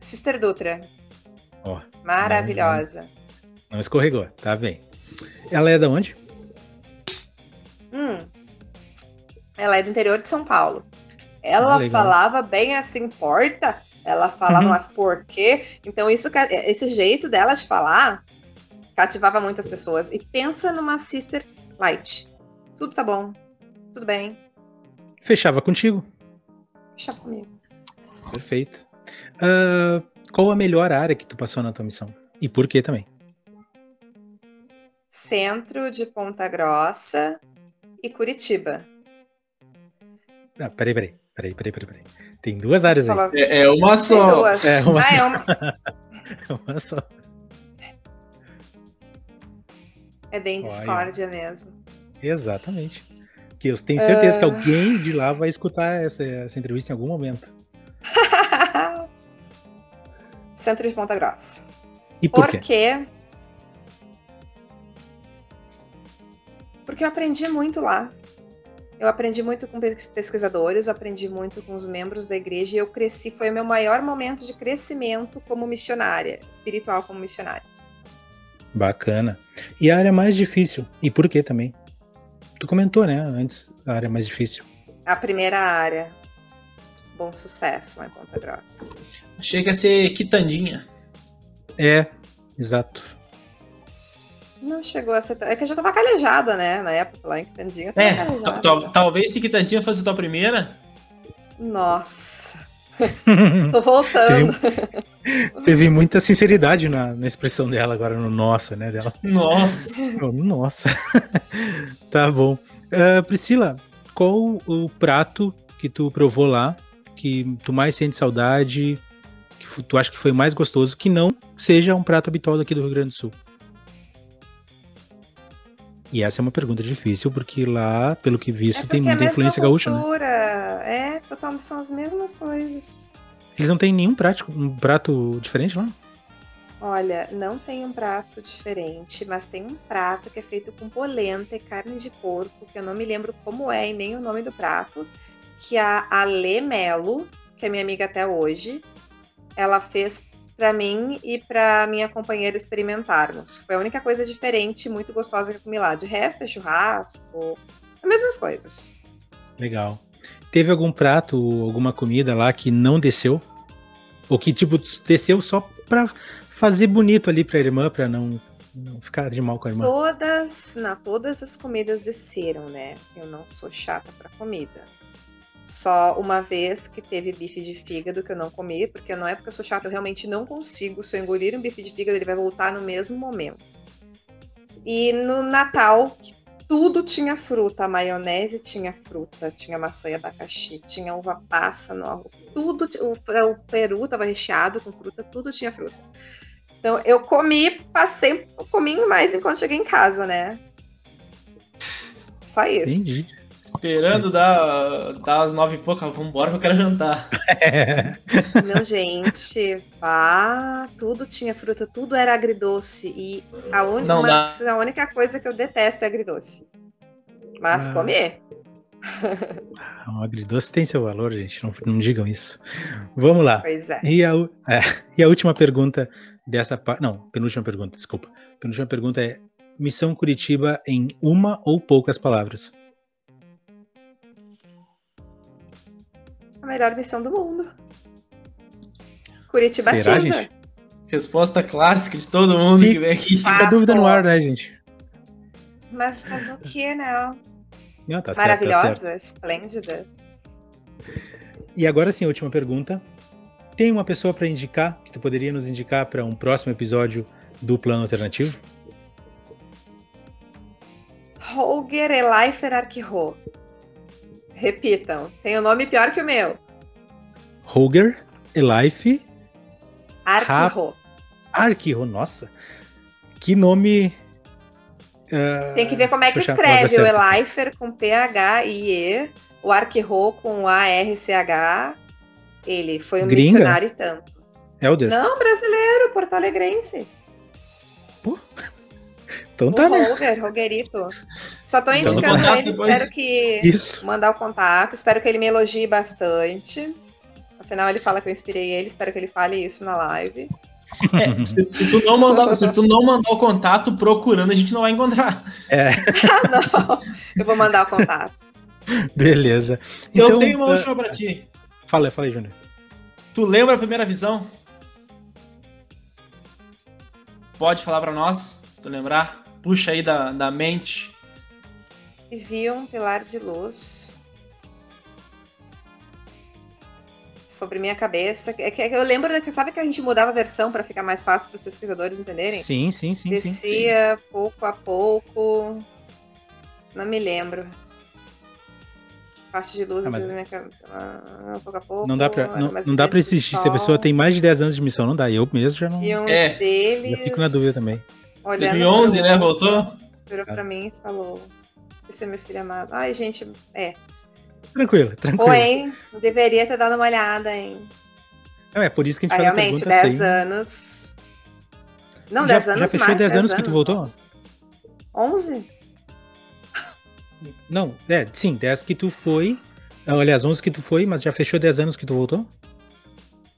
C: Sister Dutra. Oh, Maravilhosa.
A: Não, não, escorregou, tá bem. Ela é da onde?
C: Hum, ela é do interior de São Paulo. Ela ah, falava bem assim, porta. Ela falava, uhum. mas por quê? Então, isso, esse jeito dela de falar cativava muitas pessoas. E pensa numa sister light. Tudo tá bom, tudo bem.
A: Fechava contigo.
C: Fechava comigo.
A: Perfeito. Uh, qual a melhor área que tu passou na tua missão? E por que também?
C: Centro de Ponta Grossa e Curitiba.
A: Ah, peraí, peraí. Peraí, peraí, peraí, peraí. Tem duas áreas aí.
B: É, é uma só.
A: É uma ah, só. É uma... (laughs) é uma só.
C: É bem discórdia mesmo.
A: Exatamente. Que eu tenho certeza uh... que alguém de lá vai escutar essa, essa entrevista em algum momento. (laughs)
C: Centro de Ponta Grossa.
A: E por, por quê?
C: quê? Porque eu aprendi muito lá. Eu aprendi muito com pesquisadores, aprendi muito com os membros da igreja e eu cresci. Foi o meu maior momento de crescimento como missionária, espiritual como missionária.
A: Bacana. E a área mais difícil? E por que também? Tu comentou, né, antes, a área mais difícil.
C: A primeira área. Bom sucesso lá em Ponta Grossa.
B: Achei que ia ser quitandinha.
A: É, exato.
C: Não chegou a ser. É que eu já tava calejada, né? Na época lá em Quitandinha.
B: É, talvez se Quitandinha fosse a tua primeira.
C: Nossa. (laughs) Tô voltando.
A: Teve, teve, muita sinceridade na, na expressão dela agora no nossa, né? Dela.
B: Nossa. (laughs)
A: nossa. (laughs) tá bom. Uh, Priscila, qual o prato que tu provou lá que tu mais sente saudade, que tu acha que foi mais gostoso, que não seja um prato habitual daqui do Rio Grande do Sul? E essa é uma pergunta difícil, porque lá, pelo que visto, é tem muita é influência gaúcha,
C: né? É, totalmente são as mesmas coisas.
A: Eles não têm nenhum prato, um prato diferente lá?
C: Olha, não tem um prato diferente, mas tem um prato que é feito com polenta e carne de porco, que eu não me lembro como é e nem o nome do prato, que a Ale Melo, que é minha amiga até hoje, ela fez para mim e para minha companheira experimentarmos. Foi a única coisa diferente, muito gostosa que eu comi lá. De resto, é churrasco, as mesmas coisas.
A: Legal. Teve algum prato, alguma comida lá que não desceu? Ou que, tipo, desceu só pra fazer bonito ali pra irmã, pra não, não ficar de mal com a irmã?
C: Todas, na todas as comidas desceram, né? Eu não sou chata pra comida. Só uma vez que teve bife de fígado que eu não comi, porque não é porque eu sou chata, eu realmente não consigo. Se eu engolir um bife de fígado, ele vai voltar no mesmo momento. E no Natal, tudo tinha fruta. A maionese tinha fruta, tinha maçã e abacaxi, tinha uva passa no. Tudo, o, o peru estava recheado com fruta, tudo tinha fruta. Então eu comi, passei pouquinho mais enquanto cheguei em casa, né? Só isso. Entendi.
B: Esperando dar, dar as nove e pouca, vambora que eu quero jantar. (laughs)
C: Não, gente, vá, tudo tinha fruta, tudo era agridoce. E a, un... Não uma, a única coisa que eu detesto é agridoce. Mas ah. comer. (laughs)
A: Ah, o agridoce tem seu valor, gente. Não, não digam isso. Vamos lá.
C: Pois é.
A: E a, é, e a última pergunta dessa parte. Não, penúltima pergunta, desculpa. Penúltima pergunta é: Missão Curitiba em uma ou poucas palavras.
C: A melhor missão do mundo. Curitiba Será, gente?
B: Resposta clássica de todo mundo que vem aqui.
A: Fica a dúvida no ar, né, gente?
C: Mas fazer o que, né?
A: Não, tá
C: Maravilhosa,
A: certo, tá
C: esplêndida.
A: E agora sim, a última pergunta. Tem uma pessoa para indicar que tu poderia nos indicar para um próximo episódio do Plano Alternativo?
C: Holger Elifer Arquirro. Repitam. Tem um nome pior que o meu.
A: Roger, Elife.
C: Arquiho.
A: Arquiho, nossa. Que nome.
C: Uh, Tem que ver como é que escreve o Elifer com P-H-I-E, o Arquiho com A-R-C-H. Ele foi um Gringa? missionário e tanto.
A: Elder?
C: Não, brasileiro, porto alegrense.
A: Pô. Então tá, né?
C: Roger, Rogerito. Só tô então, indicando então, ele, depois... espero que
A: Isso.
C: mandar o contato, espero que ele me elogie bastante. Afinal, ele fala que eu inspirei ele, espero que ele fale isso na live.
B: É, se, se, tu não mandar, se tu não mandar o contato procurando, a gente não vai encontrar.
A: É. (laughs)
C: não, eu vou mandar o contato.
A: Beleza.
B: Então, eu tenho uma uh, última pra ti.
A: Fala, fala aí, Júnior.
B: Tu lembra a primeira visão? Pode falar para nós, se tu lembrar? Puxa aí da, da mente.
C: E vi um pilar de luz sobre minha cabeça. É que, eu lembro que sabe que a gente mudava a versão para ficar mais fácil para os pesquisadores entenderem?
A: Sim, sim, sim.
C: Descia
A: sim,
C: pouco a pouco. Não me lembro. Faixa de luz ah, mas... minha cabeça, ah, pouco a pouco.
A: Não dá pra, não, não dá existir. Se a pessoa tem mais de 10 anos de missão, não dá. Eu mesmo já não.
C: E um é. deles...
A: Já fico na dúvida também.
B: Olhando 2011, né? Voltou?
C: Virou pra mim e falou: Esse é meu filho amado. Ai, gente, é.
A: Tranquilo, tranquilo.
C: Ou, hein? Deveria ter dado uma olhada, hein?
A: É, é por isso que a gente
C: ah,
A: faz
C: realmente,
A: a pergunta
C: 10 anos. Não,
A: Já-
C: 10 anos
A: já fechou
C: mais,
A: 10 anos que tu
C: anos,
A: voltou?
C: 11?
A: Não, é, sim, 10 que tu foi. ah, Aliás, 11 que tu foi, mas já fechou 10 anos que tu voltou?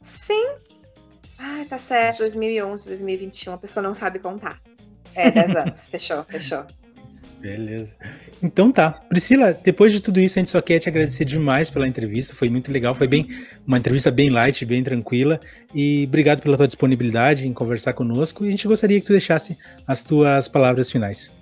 C: Sim. Ai, tá certo. 2011, 2021. A pessoa não sabe contar. É, 10 anos. fechou, fechou.
A: Beleza. Então tá. Priscila, depois de tudo isso, a gente só quer te agradecer demais pela entrevista. Foi muito legal. Foi bem uma entrevista bem light, bem tranquila. E obrigado pela tua disponibilidade em conversar conosco. E a gente gostaria que tu deixasse as tuas palavras finais.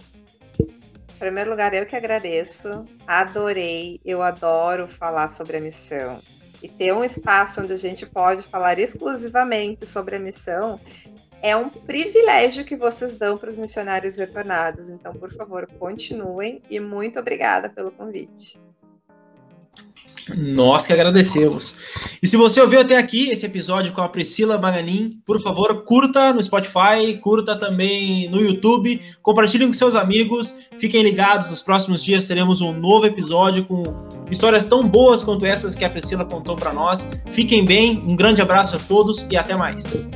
C: Em primeiro lugar, eu que agradeço. Adorei. Eu adoro falar sobre a missão. E ter um espaço onde a gente pode falar exclusivamente sobre a missão é um privilégio que vocês dão para os missionários retornados. Então, por favor, continuem e muito obrigada pelo convite.
B: Nós que agradecemos. E se você ouviu até aqui esse episódio com a Priscila Maganin, por favor, curta no Spotify, curta também no YouTube, compartilhem com seus amigos, fiquem ligados, nos próximos dias teremos um novo episódio com histórias tão boas quanto essas que a Priscila contou para nós. Fiquem bem, um grande abraço a todos e até mais.